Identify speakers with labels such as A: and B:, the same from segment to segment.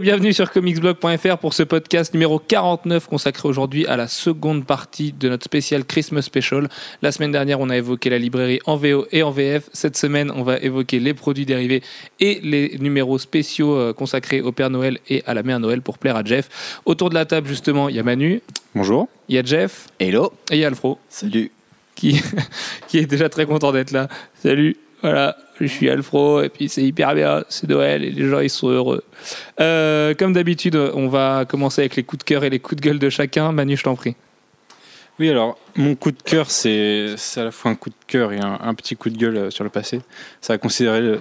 A: et bienvenue sur comicsblog.fr pour ce podcast numéro 49 consacré aujourd'hui à la seconde partie de notre spécial Christmas Special. La semaine dernière, on a évoqué la librairie en VO et en VF. Cette semaine, on va évoquer les produits dérivés et les numéros spéciaux euh, consacrés au Père Noël et à la Mère Noël pour plaire à Jeff. Autour de la table, justement, il y a Manu,
B: Bonjour.
A: il y a Jeff
C: Hello.
A: et il y a Alfro
C: Salut.
A: qui, qui est déjà très content d'être là. Salut, voilà, je suis Alfro et puis c'est hyper bien, c'est Noël et les gens ils sont heureux. Euh, comme d'habitude, on va commencer avec les coups de cœur et les coups de gueule de chacun. Manu, je t'en prie.
B: Oui, alors, mon coup de cœur, c'est à la fois un coup de cœur et un, un petit coup de gueule euh, sur le passé. Ça va considérer le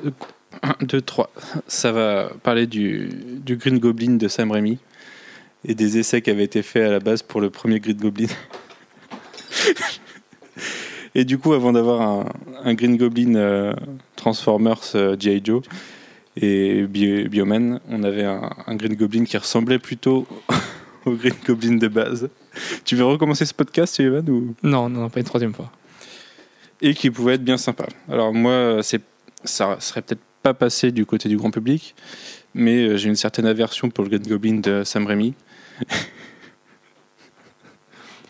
B: 1, 2, 3. Ça va parler du, du Green Goblin de Sam Raimi et des essais qui avaient été faits à la base pour le premier Green Goblin. et du coup, avant d'avoir un, un Green Goblin euh, Transformers euh, G.I. Joe et Bio- Bioman, on avait un, un Green Goblin qui ressemblait plutôt au Green Goblin de base. Tu veux recommencer ce podcast, Evan ou...
A: Non, non, pas une troisième fois.
B: Et qui pouvait être bien sympa. Alors moi, ça serait peut-être pas passé du côté du grand public, mais euh, j'ai une certaine aversion pour le Green Goblin de Sam Raimi.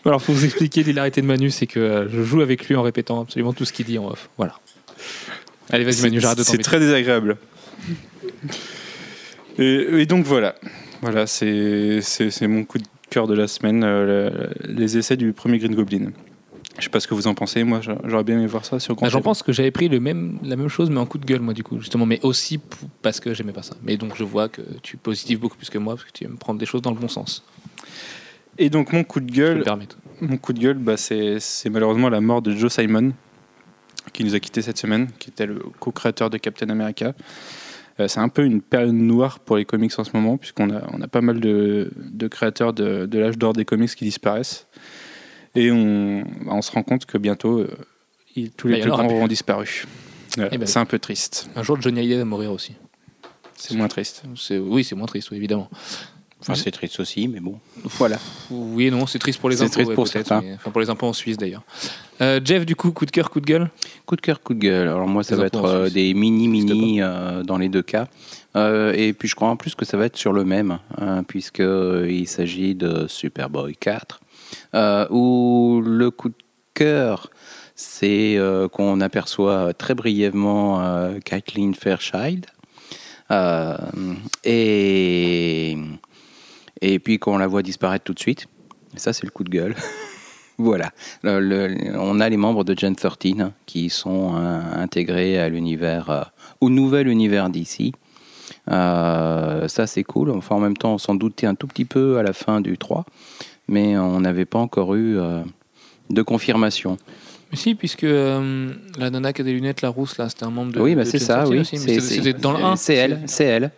A: Alors, pour vous expliquer l'hilarité de Manu, c'est que euh, je joue avec lui en répétant absolument tout ce qu'il dit en off. Voilà. Allez, vas-y, Manu, j'arrête de
B: C'est très désagréable. et, et donc voilà. Voilà, c'est, mon coup de cœur de la semaine, euh, le- les essais du premier Green Goblin. Je sais pas ce que vous en pensez, moi j'a- j'aurais bien aimé voir ça sur grand
A: Bah, J'en pense que j'avais pris le même, la même chose, mais en coup de gueule, moi, du coup, justement, mais aussi parce que j'aimais pas ça. Mais donc, je vois que tu positives beaucoup plus que moi, parce que tu aimes prendre des choses dans le bon sens.
B: Et donc mon coup de gueule. Mon coup de gueule, bah, c'est malheureusement la mort de Joe Simon, qui nous a quittés cette semaine, qui était le co-créateur de Captain America. Euh, c'est un peu une période noire pour les comics en ce moment, puisqu'on a, on a pas mal de, de créateurs de, de l'âge d'or des comics qui disparaissent. Et on, bah, on se rend compte que bientôt, euh, ils- tous
A: Bah,
B: les
A: y
B: plus grands auront disparu. Voilà,
A: Eh ben.
B: c'est un peu triste.
A: Un jour, Johnny Hallyday va mourir aussi.
B: C'est moins triste.
A: Oui, c'est moins triste, oui, évidemment.
C: Enfin, c'est triste aussi, mais bon.
B: Voilà.
A: Oui et non, c'est triste pour les
C: C'est
A: impôts.
C: triste
A: ouais,
C: pour certains.
A: mais- Enfin, pour les impôts en Suisse d'ailleurs. Euh, Jeff, du coup, coup de cœur, coup de gueule?
C: Coup de cœur, coup de gueule. Alors moi, ça
A: Les
C: va être euh, des mini-mini euh, dans les deux cas. Euh, et puis je crois en plus que ça va être sur le même, hein, puisqu'il s'agit de Superboy 4, euh, où le coup de cœur, c'est euh, qu'on aperçoit très brièvement euh, Kathleen Fairchild. Euh, et, et puis qu'on la voit disparaître tout de suite. Et ça, c'est le coup de gueule. Voilà. Le- le- on a les membres de Gen 13 hein, qui sont euh, intégrés à l'univers, euh, au nouvel univers d'ici. ça, c'est cool. Enfin, en même temps, on s'en doutait un tout petit peu à la fin du 3, mais on n'avait pas encore eu euh, de confirmation.
A: Mais si, puisque euh, la nana qui a des lunettes, la rousse, là, c'était un membre de.
C: oui, bah, c'est
A: Gen
C: ça,
A: 13
C: oui. C'est-
A: dans le 1.
C: C'est elle, c'est elle.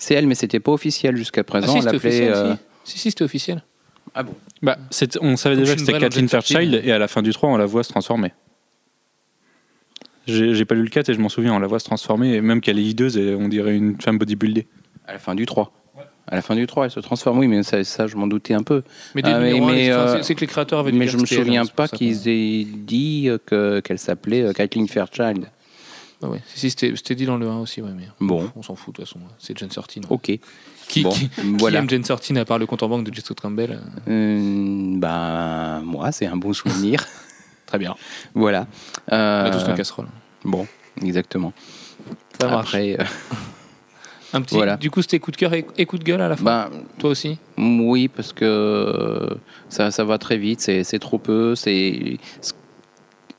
C: C'est elle, mais c'était pas officiel jusqu'à
A: Ah,
C: présent.
A: si,
C: on
A: c'était
C: l'appelait.
A: officiel.
C: euh,
A: Si, si, si, c'était officiel.
C: Ah bon
B: Bah, c'est- on savait déjà que c'était Kathleen
A: Gen 13.
B: Fairchild, et à la fin du 3, on la voit se transformer. J'ai j'ai pas lu le 4 et je m'en souviens, on la voit se transformer, et même qu'elle est hideuse et on dirait une femme bodybuildée.
C: À la fin du 3. À la fin du 3, elle se transforme, oui, mais ça, ça je m'en doutais un peu.
A: Mais, dès
C: Ah, mais- euh,
A: c'est- c'est que les créateurs avaient
C: Mais je me souviens pas qu'ils aient dit que- qu'elle s'appelait euh, Kathleen Fairchild.
A: Ah ouais. Si, c'était dit dans le 1 aussi, ouais, mais
C: Bon.
A: on s'en fout de toute façon. C'est Gen 13.
C: Ok.
A: Qui,
C: bon,
A: qui, qui
C: voilà.
A: aime Gen 13 à part le compte en banque de Jessica Campbell euh,
C: Euh, bah, moi, c'est un bon souvenir.
A: Très bien.
C: voilà.
A: On a
C: Euh,
A: tous nos casseroles.
C: bon, exactement.
A: Ça.
C: Après, euh,
A: Un petit,
C: voilà.
A: Du coup, c'était coup de cœur et, coup de gueule à la fin?
C: Bah,
A: Toi aussi?
C: oui, parce que ça, ça va très vite, c'est c'est trop peu. C'est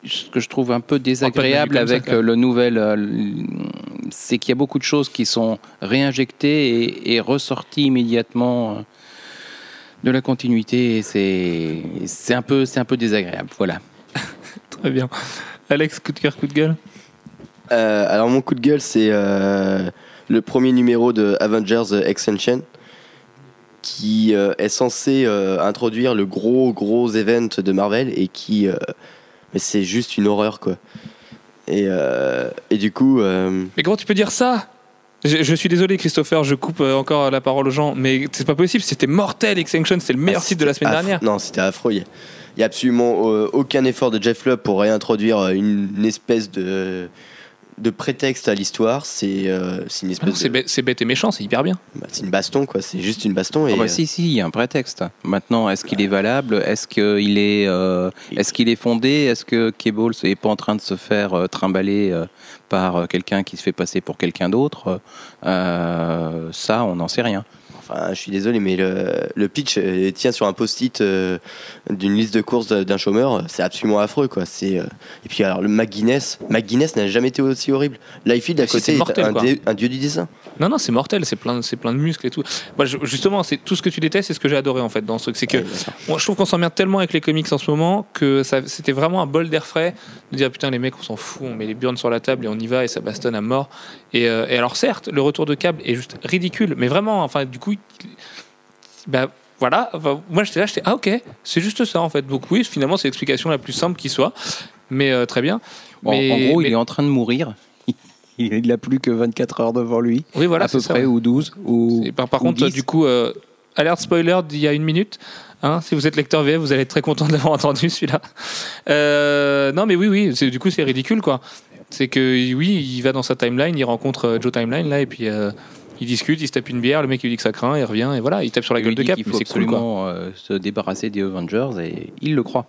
C: ce que je trouve un peu désagréable
A: ça,
C: avec euh, le nouvel, euh, c'est qu'il y a beaucoup de choses qui sont réinjectées et, et ressorties immédiatement euh, de la continuité. et C'est c'est un peu c'est un peu désagréable. Voilà.
A: Très bien. Alex, coup de cœur, coup de gueule?
D: Euh, alors mon coup de gueule, c'est euh, le premier numéro de Avengers Extension qui euh, est censé euh, introduire le gros gros event de Marvel et qui euh, mais c'est juste une horreur quoi. Et, euh, et du coup euh,
A: Mais comment tu peux dire ça? Je, je suis désolé, Christopher, je coupe euh, encore la parole aux gens, mais c'est pas possible, c'était mortel, Extinction, c'était le meilleur
D: ah,
A: titre de la semaine dernière.
D: Non, c'était affreux. Il y a- absolument aucun effort de Jeff Lubb pour réintroduire une, une espèce de de prétexte à l'histoire, c'est euh, c'est une
A: Ah
D: espèce
A: C'est
D: de.
A: bête, c'est bête et méchant, c'est hyper bien.
D: bah, c'est une baston, quoi. C'est juste une baston. Et,
C: Ah bah
D: euh,
C: si, si, il y a un prétexte. Maintenant, est-ce qu'il est valable? Est-ce qu'il est, euh, est-ce qu'il est fondé? Est-ce que Cable n'est pas en train de se faire euh, trimballer euh, par euh, quelqu'un qui se fait passer pour quelqu'un d'autre? Euh, Ça, on n'en sait rien.
D: Enfin, je suis désolé, mais le, le pitch euh, tient sur un post-it euh, d'une liste de courses d'un chômeur. C'est absolument affreux, quoi. C'est euh, et puis alors le McGuinness, McGuinness n'a jamais été aussi horrible. Liefeld à côté est
A: mortel,
D: un, dé- un dieu du dessin.
A: Non, non, c'est mortel, c'est plein, c'est plein de muscles et tout. Moi, je- justement, c'est tout ce que tu détestes, c'est ce que j'ai adoré en fait dans ce truc. C'est que
D: Ouais,
A: moi, je trouve qu'on s'emmerde tellement avec les comics en ce moment que c'était vraiment un bol d'air frais de dire putain les mecs, on s'en fout, on met les burnes sur la table et on y va et ça bastonne à mort. Et, euh, et alors certes, le retour de câble est juste ridicule, mais vraiment, enfin, du coup, bah voilà. Enfin, moi, j'étais là, j'étais ah ok, c'est juste ça en fait. Donc oui, finalement, c'est l'explication la plus simple qui soit, mais euh, très bien.
C: En-
A: Mais-
C: en gros,
A: mais-
C: il est en train de mourir. Il n'a plus que 24 heures devant lui,
A: Oui, voilà,
C: à peu
A: ça.
C: près, ou 12. Ou...
A: Par,
C: ou
A: contre,
C: 10.
A: du coup, euh, alerte spoiler d'il y a une minute. Hein, si vous êtes lecteur VF, vous allez être très content de l'avoir entendu celui-là. Euh, non, mais oui, oui, du coup, c'est ridicule, quoi. C'est que oui, il va dans sa timeline, il rencontre euh, Joe Timeline là, et puis il discute, il se tape une bière, le mec il lui dit que ça craint, il revient, et voilà, il tape sur la
C: Il
A: gueule de Cap. mais
C: faut
A: cool,
C: absolument euh, se débarrasser des Avengers et il le croit.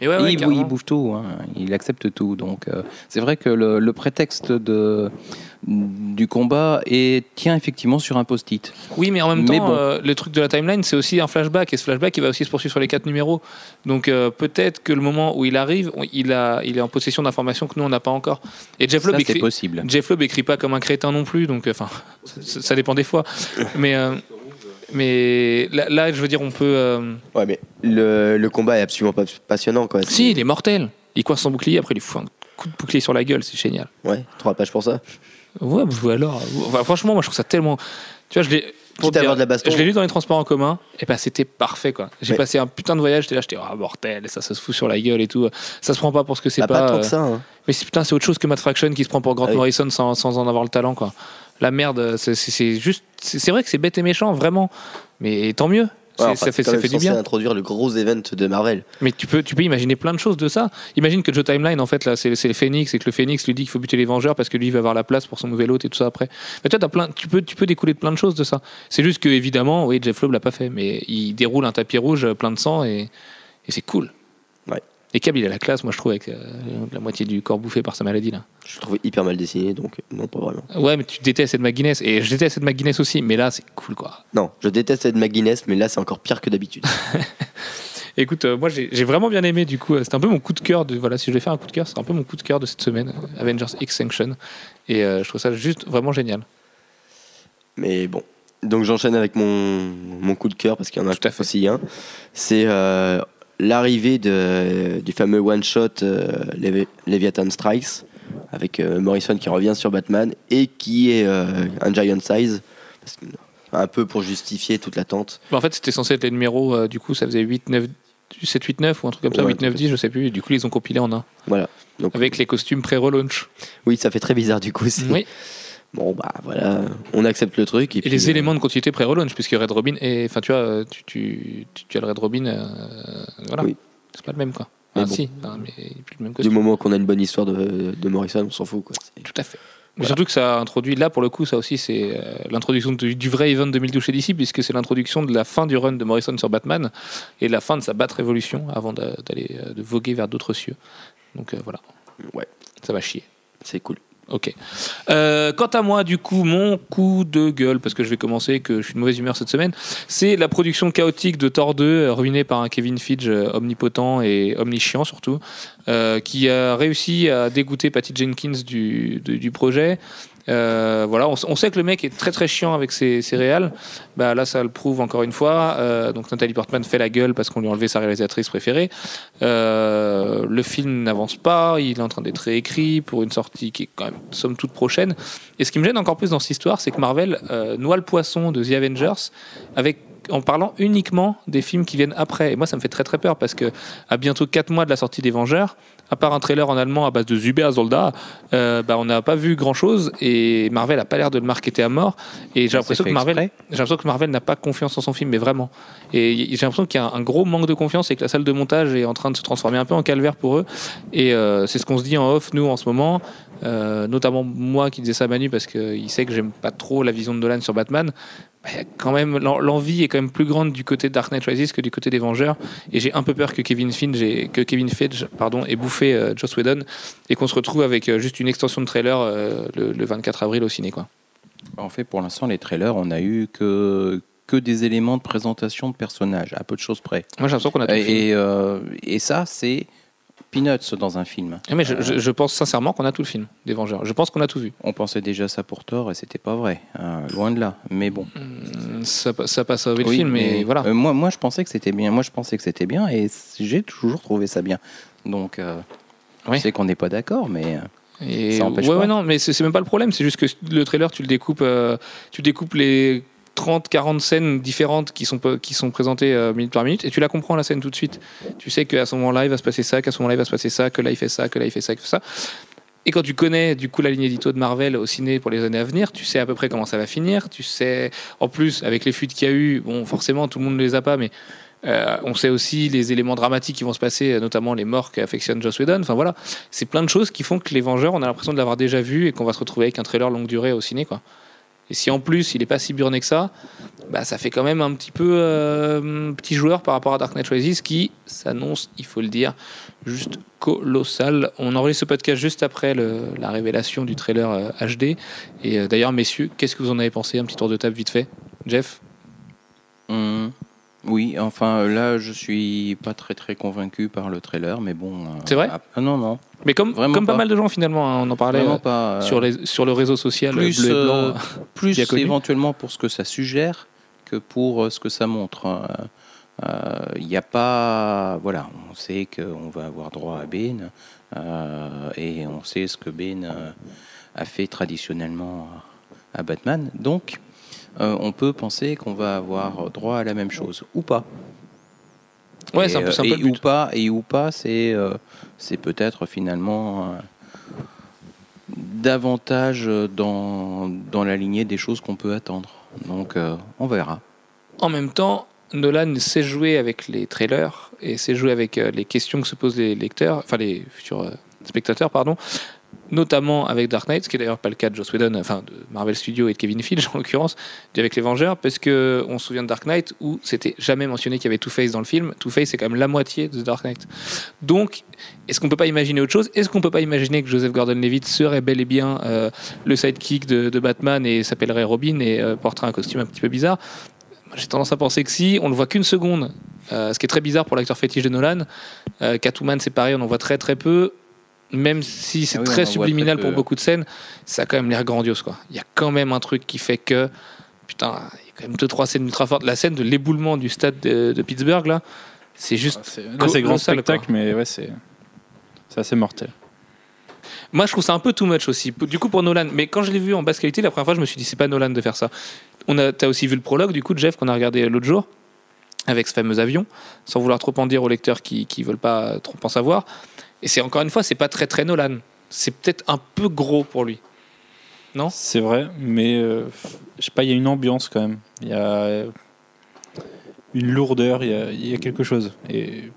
A: Et ouais, ouais,
C: il, il bouge tout, hein. il accepte tout. Donc euh, c'est vrai que le, le prétexte de, du combat est, tient effectivement sur un post-it.
A: Oui, mais en même
C: Mais
A: temps,
C: bon.
A: euh, le truc de la timeline, c'est aussi un flashback, et ce flashback, il va aussi se poursuivre sur les quatre numéros. Donc euh, peut-être que le moment où il arrive, il, a, il est en possession d'informations que nous, on n'a pas encore. Et Jeff Loeb
C: c'est
A: écrit,
C: possible.
A: Jeff Loeb écrit pas comme un crétin non plus, donc euh, enfin, ça, ça dépend des fois. Mais, euh, mais là, là, je veux dire, on peut. euh,
D: Ouais, mais le, le combat est absolument pas passionnant, quoi.
A: Si, il est mortel. Il coince son bouclier, après il lui fout un coup de bouclier sur la gueule, c'est génial.
D: Ouais, trois pages pour ça.
A: Ouais, bah, alors. Enfin, franchement, moi, je trouve ça tellement. Tu vois, je l'ai. pour
D: Quitte à
A: dire,
D: avoir de la baston.
A: Je l'ai lu dans les transports en commun, et bah c'était parfait quoi. J'ai
D: Ouais.
A: passé un putain de voyage, j'étais là, j'étais ah mortel, ça, ça se fout sur la gueule et tout. Ça se prend pas pour ce que c'est
D: Bah,
A: pas.
D: pas, tant
A: euh,
D: que ça. hein.
A: Mais c'est- putain, c'est autre chose que Matt Fraction qui se prend pour Grant
D: Ah oui.
A: Morrison sans, sans en avoir le talent, quoi. La merde, c'est- juste. C'est vrai que c'est bête et méchant, vraiment. Mais tant mieux.
D: Ouais, enfin,
A: ça fait, ça fait du bien.
D: introduire le gros event de Marvel.
A: Mais tu peux, tu peux imaginer plein de choses de ça. Imagine que Joe Timeline, en fait, là, c'est c'est le Phoenix et que le Phoenix lui dit qu'il faut buter les Vengeurs parce que lui il va avoir la place pour son nouvel hôte et tout ça après. Mais toi, as plein, tu peux, tu peux découler de plein de choses de ça. C'est juste que, évidemment, oui, Jeff Loeb l'a pas fait, mais il déroule un tapis rouge euh, plein de sang et, et c'est cool.
D: Ouais.
A: Et Cable, il a la classe, moi, je trouve, avec euh, la moitié du corps bouffé par sa maladie, là.
D: Je le trouvais hyper mal dessiné, donc non, pas vraiment.
A: Ouais, mais tu détestes Ed McGuinness et je déteste Ed McGuinness aussi, mais là, c'est cool, quoi.
D: Non, je déteste Ed McGuinness, mais là, c'est encore pire que d'habitude.
A: Écoute, euh, moi j'ai vraiment bien aimé du coup. euh, C'était un peu mon coup de cœur. De, voilà, si je vais faire un coup de cœur, c'est un peu mon coup de cœur de cette semaine, Avengers Extinction. Et euh, je trouve ça juste vraiment génial.
D: Mais bon. Donc j'enchaîne avec mon, mon coup de cœur, parce qu'il y en a
A: Tout à fait.
D: aussi un. C'est euh, l'arrivée du fameux one-shot euh, Levi- Leviathan Strikes, avec euh, Morrison qui revient sur Batman, et qui est euh, un giant size, parce que- un peu pour justifier toute l'attente.
A: Mais en fait, c'était censé être les numéros, euh, du coup, ça faisait 8, 9, 7, 8, 9 ou un truc comme ça,
D: Ouais,
A: 8, 9, 10, je sais plus. Et du coup, ils ont compilé en un.
D: Voilà. Donc,
A: Avec les costumes pré-relaunch.
D: Oui, ça fait très bizarre du coup.
A: Oui.
D: Bon, bah voilà, on accepte le truc. Et,
A: Et
D: puis,
A: les
D: euh,
A: éléments de continuité pré-relaunch, puisque Red Robin, et enfin, tu vois, euh, tu, tu, tu, tu as le Red Robin, euh, voilà.
D: Oui.
A: C'est pas le même, quoi.
D: Mais
A: Ah,
D: bon.
A: si, mais il est plus le même
D: Du moment qu'on a une bonne histoire de, de Morrison, on s'en fout. Quoi.
A: Tout à fait. Mais
D: Voilà.
A: surtout que ça a introduit, là pour le coup, ça aussi, c'est euh, l'introduction du, du vrai event 2012 chez DC, puisque c'est l'introduction de la fin du run de Morrison sur Batman et la fin de sa Bat Révolution avant d'a- d'aller de voguer vers d'autres cieux. Donc euh, voilà,
D: Ouais,
A: ça va chier.
D: c'est cool.
A: Ok. Euh, quant à moi, du coup, mon coup de gueule, parce que je vais commencer, que je suis de mauvaise humeur cette semaine, c'est la production chaotique de Thor 2, euh, ruinée par un Kevin Feige euh, omnipotent et omniscient surtout, qui a réussi à dégoûter Patty Jenkins du, du projet. Euh, voilà, on, sait que le mec est très très chiant avec ses, réals. Bah là, ça le prouve encore une fois. Euh, donc Nathalie Portman fait la gueule parce qu'on lui a enlevé sa réalisatrice préférée. Euh, le film n'avance pas. Il est en train d'être réécrit pour une sortie qui est quand même somme toute prochaine. Et ce qui me gêne encore plus dans cette histoire, c'est que Marvel noie le poisson de The Avengers avec en parlant uniquement des films qui viennent après. Et moi, ça me fait très très peur parce que à bientôt 4 mois de la sortie des Vengeurs, à part un trailer en allemand à base de Zuber Soldat, euh, bah, on n'a pas vu grand chose et Marvel a pas l'air de le marketer à mort. Et j'ai l'impression que Marvel,
C: exprès
A: j'ai l'impression que Marvel n'a pas confiance en son film, mais vraiment. Et j'ai l'impression qu'il y a un, un gros manque de confiance et que la salle de montage est en train de se transformer un peu en calvaire pour eux. Et euh, c'est ce qu'on se dit en off, nous, en ce moment. Euh, notamment moi qui disais ça à Manu parce qu'il sait que j'aime pas trop la vision de Nolan sur Batman. Bah, quand même l'en- l'envie est quand même plus grande du côté de Dark Knight Rises que du côté des Vengeurs et j'ai un peu peur que Kevin Finch ait- que Kevin Feige pardon ait bouffé euh, Joss Whedon et qu'on se retrouve avec euh, juste une extension de trailer euh, le, le 24 avril au ciné quoi.
C: En fait, pour l'instant, les trailers, on a eu que, que des éléments de présentation de personnages, à peu de choses près.
A: Moi j'ai l'impression qu'on a tout.
C: Et, et ça, c'est peanuts dans un film.
A: Ah, Mais je, je- je pense sincèrement qu'on a tout le film des Vengeurs. Je pense qu'on a tout vu.
C: On pensait déjà ça pour Thor et c'était pas vrai. Euh, loin de là. Mais bon.
A: Hum, Ça, ça passe à sauver le
C: Oui,
A: film, mais, voilà.
C: euh, moi, moi, je pensais que c'était bien. Moi, je pensais que c'était bien et j'ai toujours trouvé ça bien. Donc, euh,
A: Oui.
C: je sais qu'on n'est pas d'accord, mais euh,
A: Et
C: Ça empêche
A: ouais,
C: pas.
A: ouais, non, mais c'est c'est même pas le problème. C'est juste que le trailer, tu le découpes, euh, tu découpes les 30, 40 scènes différentes qui sont, qui sont présentées euh, minute par minute et tu la comprends la scène tout de suite. Tu sais qu'à ce moment-là, il va se passer ça, qu'à ce moment-là, il va se passer ça, que là, il fait ça, que là, il fait ça, fait ça. Et quand tu connais du coup la ligne édito de Marvel au ciné pour les années à venir, tu sais à peu près comment ça va finir. Tu sais, en plus, avec les fuites qu'il y a eu, bon, forcément, tout le monde ne les a pas, mais euh, on sait aussi les éléments dramatiques qui vont se passer, notamment les morts qu'affectionne Joss Whedon. Enfin voilà, c'est plein de choses qui font que les Vengeurs, on a l'impression de l'avoir déjà vu et qu'on va se retrouver avec un trailer longue durée au ciné, quoi. Et si en plus il est pas si burné que ça, bah ça fait quand même un petit peu euh, petit joueur par rapport à Dark Knight Rises qui s'annonce, il faut le dire, juste colossal. On enregistre ce podcast juste après la révélation du trailer euh, HD. Et euh, d'ailleurs, messieurs, qu'est-ce que vous en avez pensé? Un petit tour de table vite fait. Jeff?
C: Hum, oui. Enfin, euh, là, je suis pas très très convaincu par le trailer, mais bon. euh,
A: C'est vrai
C: ah, non, non,
A: Mais comme,
C: Vraiment
A: comme pas.
C: pas.
A: mal de gens finalement, hein, on en parlait euh,
C: pas. euh,
A: sur, les, sur le réseau social
C: plus,
A: bleu et blanc.
C: euh, plus éventuellement pour ce que ça suggère que pour ce que ça montre. Il n'y a pas. Voilà, on sait qu'on va avoir droit à Bane et on sait ce que Bane a fait traditionnellement à Batman. Donc, euh, on peut penser qu'on va avoir droit à la même chose ou pas.
A: Ouais, c'est un peu, un
C: euh,
A: peu
C: et ou pas et ou pas c'est euh, c'est peut-être finalement euh, davantage dans dans la lignée des choses qu'on peut attendre. Donc on verra.
A: En même temps, Nolan sait jouer avec les trailers et sait jouer avec les questions que se posent les lecteurs, enfin les futurs spectateurs, pardon, notamment avec Dark Knight, ce qui est d'ailleurs pas le cas de enfin de Marvel Studios et de Kevin Feige en l'occurrence, avec les Vengeurs, parce que on se souvient de Dark Knight où c'était jamais mentionné qu'il y avait Two-Face dans le film. Two-Face c'est quand même la moitié de Dark Knight. Donc, est-ce qu'on peut pas imaginer autre chose? Est-ce qu'on peut pas imaginer que Joseph Gordon-Levitt serait bel et bien euh, le sidekick de, Batman et s'appellerait Robin et euh, porterait un costume un petit peu bizarre? J'ai tendance à penser que si, on le voit qu'une seconde, euh, ce qui est très bizarre pour l'acteur fétiche de Nolan. Catwoman, c'est pareil, on en voit très très peu. Même si c'est
C: Ah oui,
A: très subliminal pour beaucoup de scènes, ça a quand même l'air grandiose. Quoi. Il y a quand même un truc qui fait que. Putain, il y a quand même deux, trois scènes ultra fortes. La scène de l'éboulement du stade de, de Pittsburgh, là, c'est juste.
B: Ah, c'est- grand spectacle, mais ouais, c'est c'est assez mortel.
A: Moi, je trouve ça un peu too much aussi. Du coup, pour Nolan. Mais quand je l'ai vu en basse qualité, la première fois, je me suis dit, c'est pas Nolan de faire ça. On a, t'as aussi vu le prologue, du coup, de Jeff, qu'on a regardé l'autre jour, avec ce fameux avion, sans vouloir trop en dire aux lecteurs qui, qui veulent pas trop en savoir. Et c'est encore une fois, c'est pas très très Nolan. C'est peut-être un peu gros pour lui. Non?
B: C'est vrai, mais euh, je sais pas, il y a une ambiance quand même. Il y a une lourdeur, il y a, il y a quelque chose. Et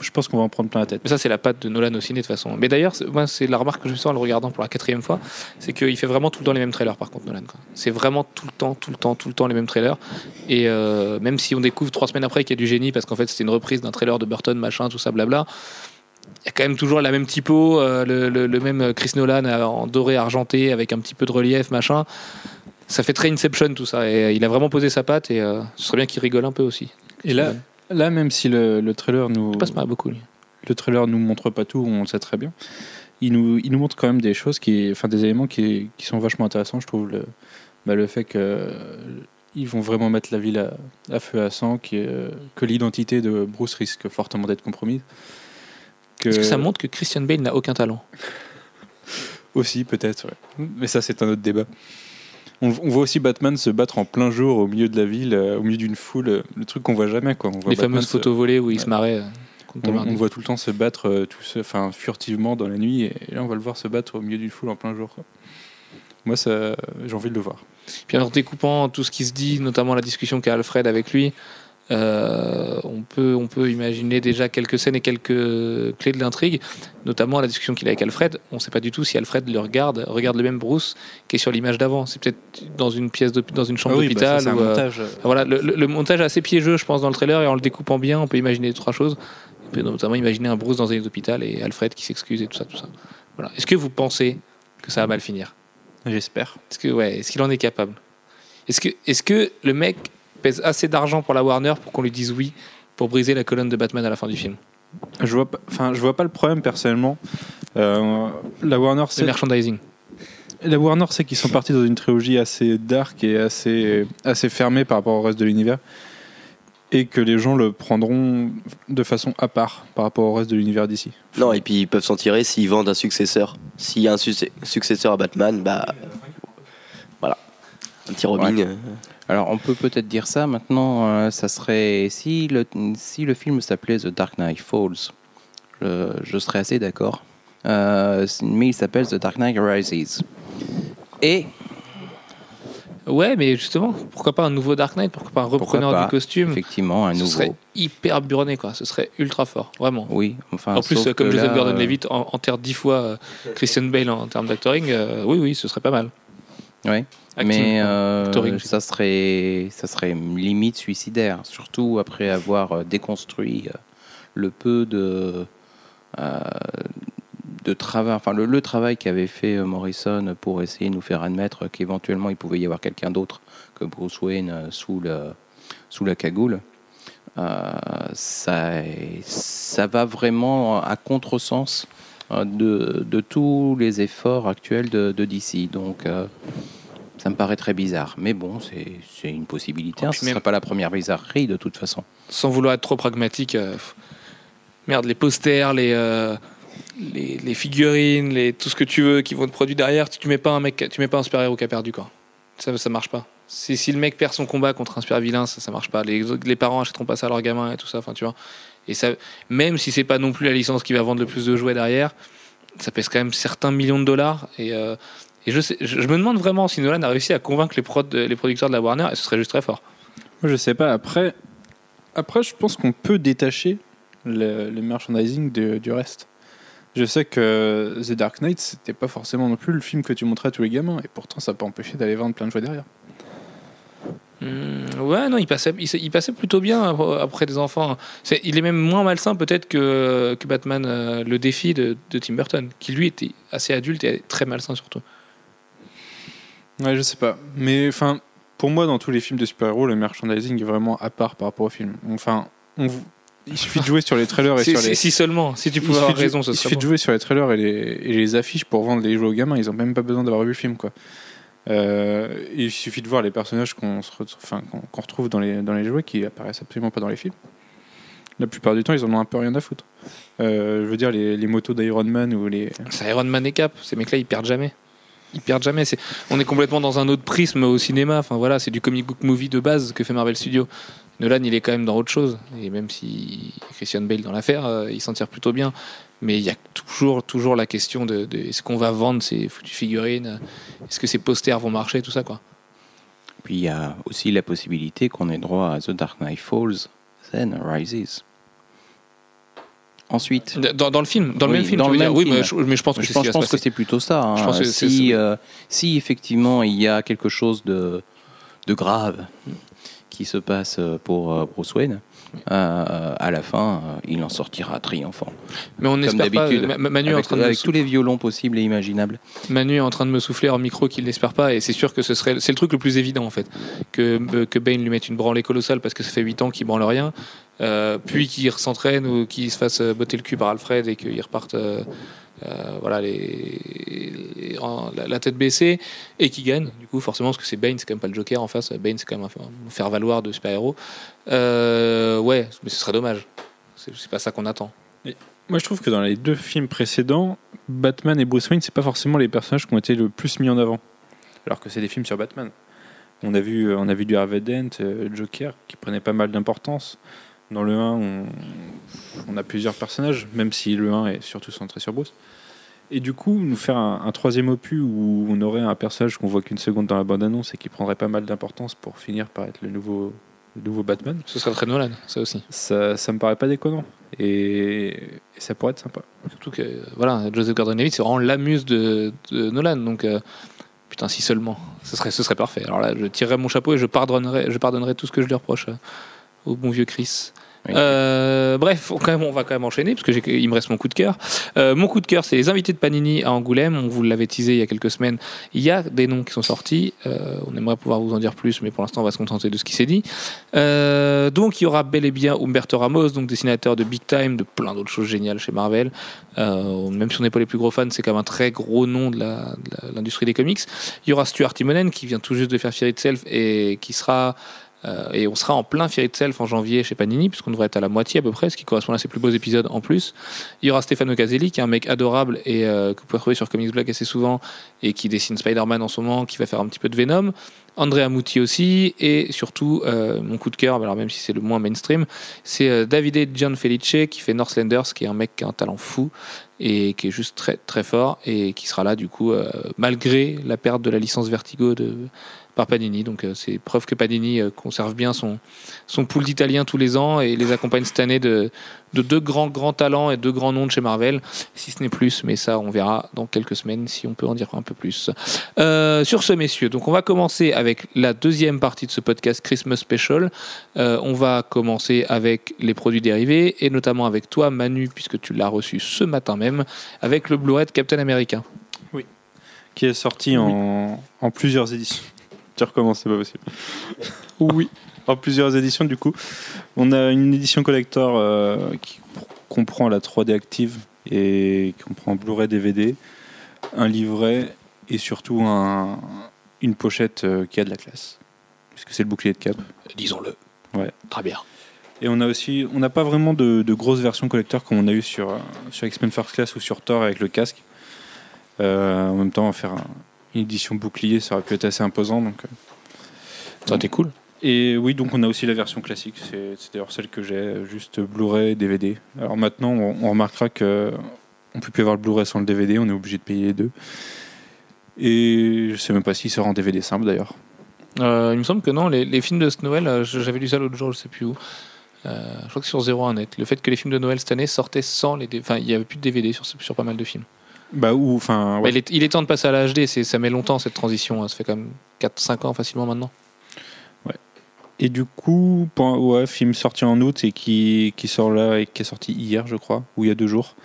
B: je pense qu'on va en prendre plein la tête.
A: Mais ça, c'est la patte de Nolan au ciné, de toute façon. Mais d'ailleurs, moi, c'est la remarque que je me sens en le regardant pour la quatrième fois, c'est qu'il fait vraiment tout le temps les mêmes trailers, par contre, Nolan. C'est vraiment tout le temps, tout le temps, tout le temps les mêmes trailers. Et euh, même si on découvre trois semaines après qu'il y a du génie, parce qu'en fait, c'était une reprise d'un trailer de Burton, machin, tout ça, blabla, il y a quand même toujours la même typo, euh, le, le- le même Chris Nolan euh, en doré argenté, avec un petit peu de relief, machin. Ça fait très Inception, tout ça. Et euh, il a vraiment posé sa patte, et euh, ce serait bien qu'il rigole un peu aussi.
B: Et là, là même si le, le trailer nous
A: passe pas beaucoup, lui.
B: le trailer nous montre pas tout, on le sait très bien. Il nous, il nous montre quand même des choses qui, enfin des éléments qui, qui sont vachement intéressants, je trouve. Le, bah, le fait que euh, ils vont vraiment mettre la ville à, à feu à sang, qui euh, que l'identité de Bruce risque fortement d'être compromise. Que
A: Est-ce que ça montre que Christian Bale n'a aucun talent?
B: Aussi peut-être, ouais. mais ça c'est un autre débat. On, on voit aussi Batman se battre en plein jour au milieu de la ville, euh, au milieu d'une foule, euh, le truc qu'on voit jamais quoi. On voit
A: Les
B: Batman
A: fameuses
B: se-
A: photos volées où il se marrait. euh,
B: On, le voit tout le temps se battre euh, tout enfin, furtivement dans la nuit et là on va le voir se battre au milieu d'une foule en plein jour. quoi. Moi ça, j'ai envie de le voir.
A: Puis en découpant tout ce qui se dit, notamment la discussion qu'a Alfred avec lui, Euh, on, peut, on peut imaginer déjà quelques scènes et quelques clés de l'intrigue, notamment la discussion qu'il a avec Alfred. On ne sait pas du tout si Alfred le regarde, regarde le même Bruce qui est sur l'image d'avant. C'est peut-être dans une pièce, de, dans une chambre
B: Ah oui, bah,
A: d'hôpital. euh,
B: montage.
A: voilà, le, le- le montage est assez piégeux, je pense, dans le trailer, et en le découpant bien, on peut imaginer trois choses. On peut notamment imaginer un Bruce dans un lit d'hôpital et Alfred qui s'excuse et tout ça, tout ça. Voilà. Est-ce que vous pensez que ça va mal finir?
B: J'espère.
A: Est-ce que, ouais, qu'il en est capable? Est-ce que, est-ce que le mec pèse assez d'argent pour la Warner pour qu'on lui dise oui pour briser la colonne de Batman à la fin du film
B: Je vois pas, enfin, je vois pas le problème personnellement. Euh, la Warner,
A: Le
B: c'est
A: merchandising.
B: la Warner, c'est qu'ils sont partis dans une trilogie assez dark et assez assez fermée par rapport au reste de l'univers, et que les gens le prendront de façon à part par rapport au reste de l'univers d'ici.
D: Non, et puis ils peuvent s'en tirer s'ils vendent un successeur. S'il y a un successeur à Batman, bah. Un petit Robin.
C: Ouais. Alors, on peut peut-être dire ça maintenant. euh, ça serait si le si le film s'appelait The Dark Knight Falls, je, je serais assez d'accord. Euh, mais il s'appelle The Dark Knight Rises. Et
A: Ouais, mais justement, pourquoi pas un nouveau Dark Knight? Pourquoi pas un repreneur
C: pas,
A: du costume?
C: Effectivement, un
A: Ce
C: nouveau.
A: serait hyper burné, quoi. Ce serait ultra fort, vraiment.
C: Oui, enfin.
A: en plus, euh, comme Joseph Gordon-Levitt en- enterre dix fois Christian Bale en, termes d'actoring, euh, oui, oui, ce serait pas mal.
C: Ouais.
A: Acting,
C: mais euh, ça serait ça serait limite suicidaire, surtout après avoir euh, déconstruit euh, le peu de euh, de travail, enfin le, le travail qu'avait fait Morrison pour essayer de nous faire admettre qu'éventuellement il pouvait y avoir quelqu'un d'autre que Bruce Wayne sous le sous la cagoule. Euh, ça ça va vraiment à contresens de, de tous les efforts actuels de, de DC. Donc, euh, ça me paraît très bizarre. Mais bon, c'est une possibilité. hein.
A: puis
C: Ce ne serait pas la première bizarrerie de toute façon.
A: Sans vouloir être trop pragmatique, euh, merde, les posters, les, euh, les, les figurines, les, tout ce que tu veux qui vont être produits derrière, tu, tu mets pas un mec, tu mets pas un super-héros qui a perdu, quoi. Ça, ça marche pas. Si, si le mec perd son combat contre un super vilain, ça, ça marche pas. Les, les parents achèteront pas ça à leurs gamins et tout ça, enfin, tu vois. Et ça, même si c'est pas non plus la licence qui va vendre le plus de jouets derrière, ça pèse quand même certains millions de dollars. Et, euh, je, me demande vraiment si Nolan a réussi à convaincre les, prod, les producteurs de la Warner, et ce serait juste très fort.
B: Moi, je sais pas. Après, après, je pense qu'on peut détacher le, merchandising du reste. Je sais que The Dark Knight, c'était pas forcément non plus le film que tu montrais à tous les gamins, et pourtant, ça peut empêcher d'aller vendre plein de jouets derrière.
A: Hmm, ouais, non, il passait, il, il passait plutôt bien après- après des enfants. Il est même moins malsain peut-être que, que Batman euh, le défi de, de Tim Burton, qui lui était assez adulte et très malsain surtout.
B: Ouais, je sais pas. Mais enfin, pour moi, dans tous les films de super-héros, le merchandising est vraiment à part par rapport au film. Enfin, on il suffit de jouer sur les trailers et
A: Si,
B: sur les.
A: si seulement, si tu pouvais avoir raison, ce
B: il suffit de jouer sur les trailers et les, et les affiches pour vendre les jeux aux gamins. Ils ont même pas besoin d'avoir vu le film, quoi. Euh, il suffit de voir les personnages qu'on enfin, qu'on- qu'on retrouve dans les, dans les jouets qui apparaissent absolument pas dans les films. La plupart du temps, ils en ont un peu rien à foutre. Euh, je veux dire, les, les motos d'Iron Man ou les.
A: C'est Iron Man et Cap. Ces mecs-là, ils perdent jamais. Ils perdent jamais. On est complètement dans un autre prisme au cinéma. Enfin voilà, c'est du comic book movie de base que fait Marvel Studios. Nolan, il est quand même dans autre chose. Et même si Christian Bale dans l'affaire, euh, il s'en tire plutôt bien. Mais il y a toujours, toujours la question de, de est-ce qu'on va vendre ces foutues figurines? Est-ce que ces posters vont marcher? Tout ça, quoi.
C: Puis il y a aussi la possibilité qu'on ait droit à The Dark Knight Falls, then Rises. Ensuite,
A: Dans, dans le film, dans le même film,
C: dans
A: dire? Oui, mais je, mais je pense que
C: je
A: c'est
C: pense, pense que plutôt ça. hein.
A: Je pense que c'est-
C: si, euh, si effectivement il y a quelque chose de, de grave qui se passe pour euh, Bruce Wayne, euh, à la fin, euh, il en sortira triomphant.
A: Mais on
C: Comme
A: n'espère pas.
C: d'habitude.
A: Manu est en train de me
C: avec tous les violons possibles et imaginables.
A: Manu est en train de me souffler en micro qu'il n'espère pas et c'est sûr que ce serait c'est le truc le plus évident en fait que euh, que Bane lui mette une branlée colossale parce que ça fait 8 ans qu'il branle rien euh, puis qu'il s'entraîne ou qu'il se fasse botter le cul par Alfred et qu'il reparte euh, voilà la, tête baissée et qu'il gagne du coup forcément parce que c'est Bane c'est quand même pas le Joker en face Bane c'est quand même un, un faire valoir de super héros euh, ouais mais ce serait dommage c'est pas ça qu'on attend
B: Moi, je trouve que dans les deux films précédents, Batman et Bruce Wayne, c'est pas forcément les personnages qui ont été le plus mis en avant. Alors que c'est des films sur Batman. On a vu, euh, on a vu du Harvey Dent, Joker, qui prenait pas mal d'importance. Dans le 1, on, on a plusieurs personnages, même si le 1 est surtout centré sur Bruce. Et du coup, nous faire un, un troisième opus où on aurait un personnage qu'on voit qu'une seconde dans la bande-annonce et qui prendrait pas mal d'importance pour finir par être le nouveau le nouveau Batman.
A: Ce serait très Nolan, ça aussi.
B: Ça, ça me paraît pas déconnant. Et, et ça pourrait être sympa.
A: Surtout que, voilà, Joseph Gordon-Levitt, c'est vraiment la muse de, de Nolan. Donc, euh, putain, si seulement. Ce serait, ce serait parfait. Alors là, je tirerais mon chapeau et je pardonnerais, je pardonnerais tout ce que je lui reproche au bon vieux Chris.
C: Oui.
A: Euh, bref, on, quand même, on va quand même enchaîner parce que il me reste mon coup de cœur. Euh, mon coup de cœur, c'est les invités de Panini à Angoulême. On vous l'avait teasé il y a quelques semaines. Il y a des noms qui sont sortis. Euh, on aimerait pouvoir vous en dire plus, mais pour l'instant, on va se contenter de ce qui s'est dit. Donc, il y aura bel et bien Umberto Ramos, donc dessinateur de Big Time, de plein d'autres choses géniales chez Marvel. Même si on n'est pas les plus gros fans, c'est quand même un très gros nom de l'industrie des comics. Il y aura Stuart Timonen qui vient tout juste de faire Fear Itself et qui sera euh, et on sera en plein Fear Itself en janvier chez Panini, puisqu'on devrait être à la moitié à peu près, ce qui correspond à ses plus beaux épisodes en plus. Il y aura Stefano Caselli, qui est un mec adorable et euh, que vous pouvez trouver sur Comics Blog assez souvent, et qui dessine Spider-Man en ce moment, qui va faire un petit peu de Venom. Andrea Muti aussi, et surtout, euh, mon coup de cœur, alors même si c'est le moins mainstream, c'est Davide Gianfelice, qui fait Northlanders, qui est un mec qui a un talent fou, et qui est juste très très fort, et qui sera là du coup, malgré la perte de la licence Vertigo de par Panini. Donc euh, c'est preuve que Panini euh, conserve bien son, son pool d'Italiens tous les ans et les accompagne cette année de, de deux grands grands talents et deux grands noms de chez Marvel, si ce n'est plus, mais ça on verra dans quelques semaines si on peut en dire un peu plus. Euh, sur ce messieurs, donc on va commencer avec la deuxième partie de ce podcast Christmas Special. Euh, on va commencer avec les produits dérivés et notamment avec toi Manu puisque tu l'as reçu ce matin même avec le Blu-ray de Captain America.
B: Qui est sorti en, en plusieurs éditions. Tu recommences, c'est pas possible.
A: Oui.
B: En plusieurs éditions, du coup. On a une édition collector euh, qui comprend la 3D active et qui comprend Blu-ray DVD, un livret et surtout un- une pochette euh, qui a de la classe. Puisque c'est le bouclier de cap.
A: Disons-le.
B: Ouais.
A: Très bien.
B: Et on a aussi, on n'a pas vraiment de, de grosses versions collector comme on a eu sur, euh, sur X-Men First Class ou sur Thor avec le casque. Euh, en même temps, faire un- une édition bouclier, ça aurait pu être assez imposant. Donc, euh.
A: Ça t'es cool.
B: Et oui, donc on a aussi la version classique. C'est c'est d'ailleurs celle que j'ai, juste Blu-ray, DVD. Alors maintenant, on, on remarquera que on peut plus avoir le Blu-ray sans le DVD. On est obligé de payer les deux. Et je sais même pas s'il sera en DVD simple d'ailleurs.
A: Euh, il me semble que non, les, les films de ce Noël, euh, j'avais lu ça l'autre jour, je sais plus où. Euh, je crois que sur 01 net. Le fait que les films de Noël cette année sortaient sans les. Enfin, il y avait plus de DVD sur, sur pas mal de films.
B: Bah ou enfin.
A: Bah,
B: ouais.
A: il, est, il est temps de passer à la HD, ça met longtemps cette transition. hein. Ça fait quand même 4-5 ans facilement maintenant.
B: Et du coup, point- ouais, film sorti en août et qui, qui sort là et qui est sorti hier, je crois, ou il y a deux jours.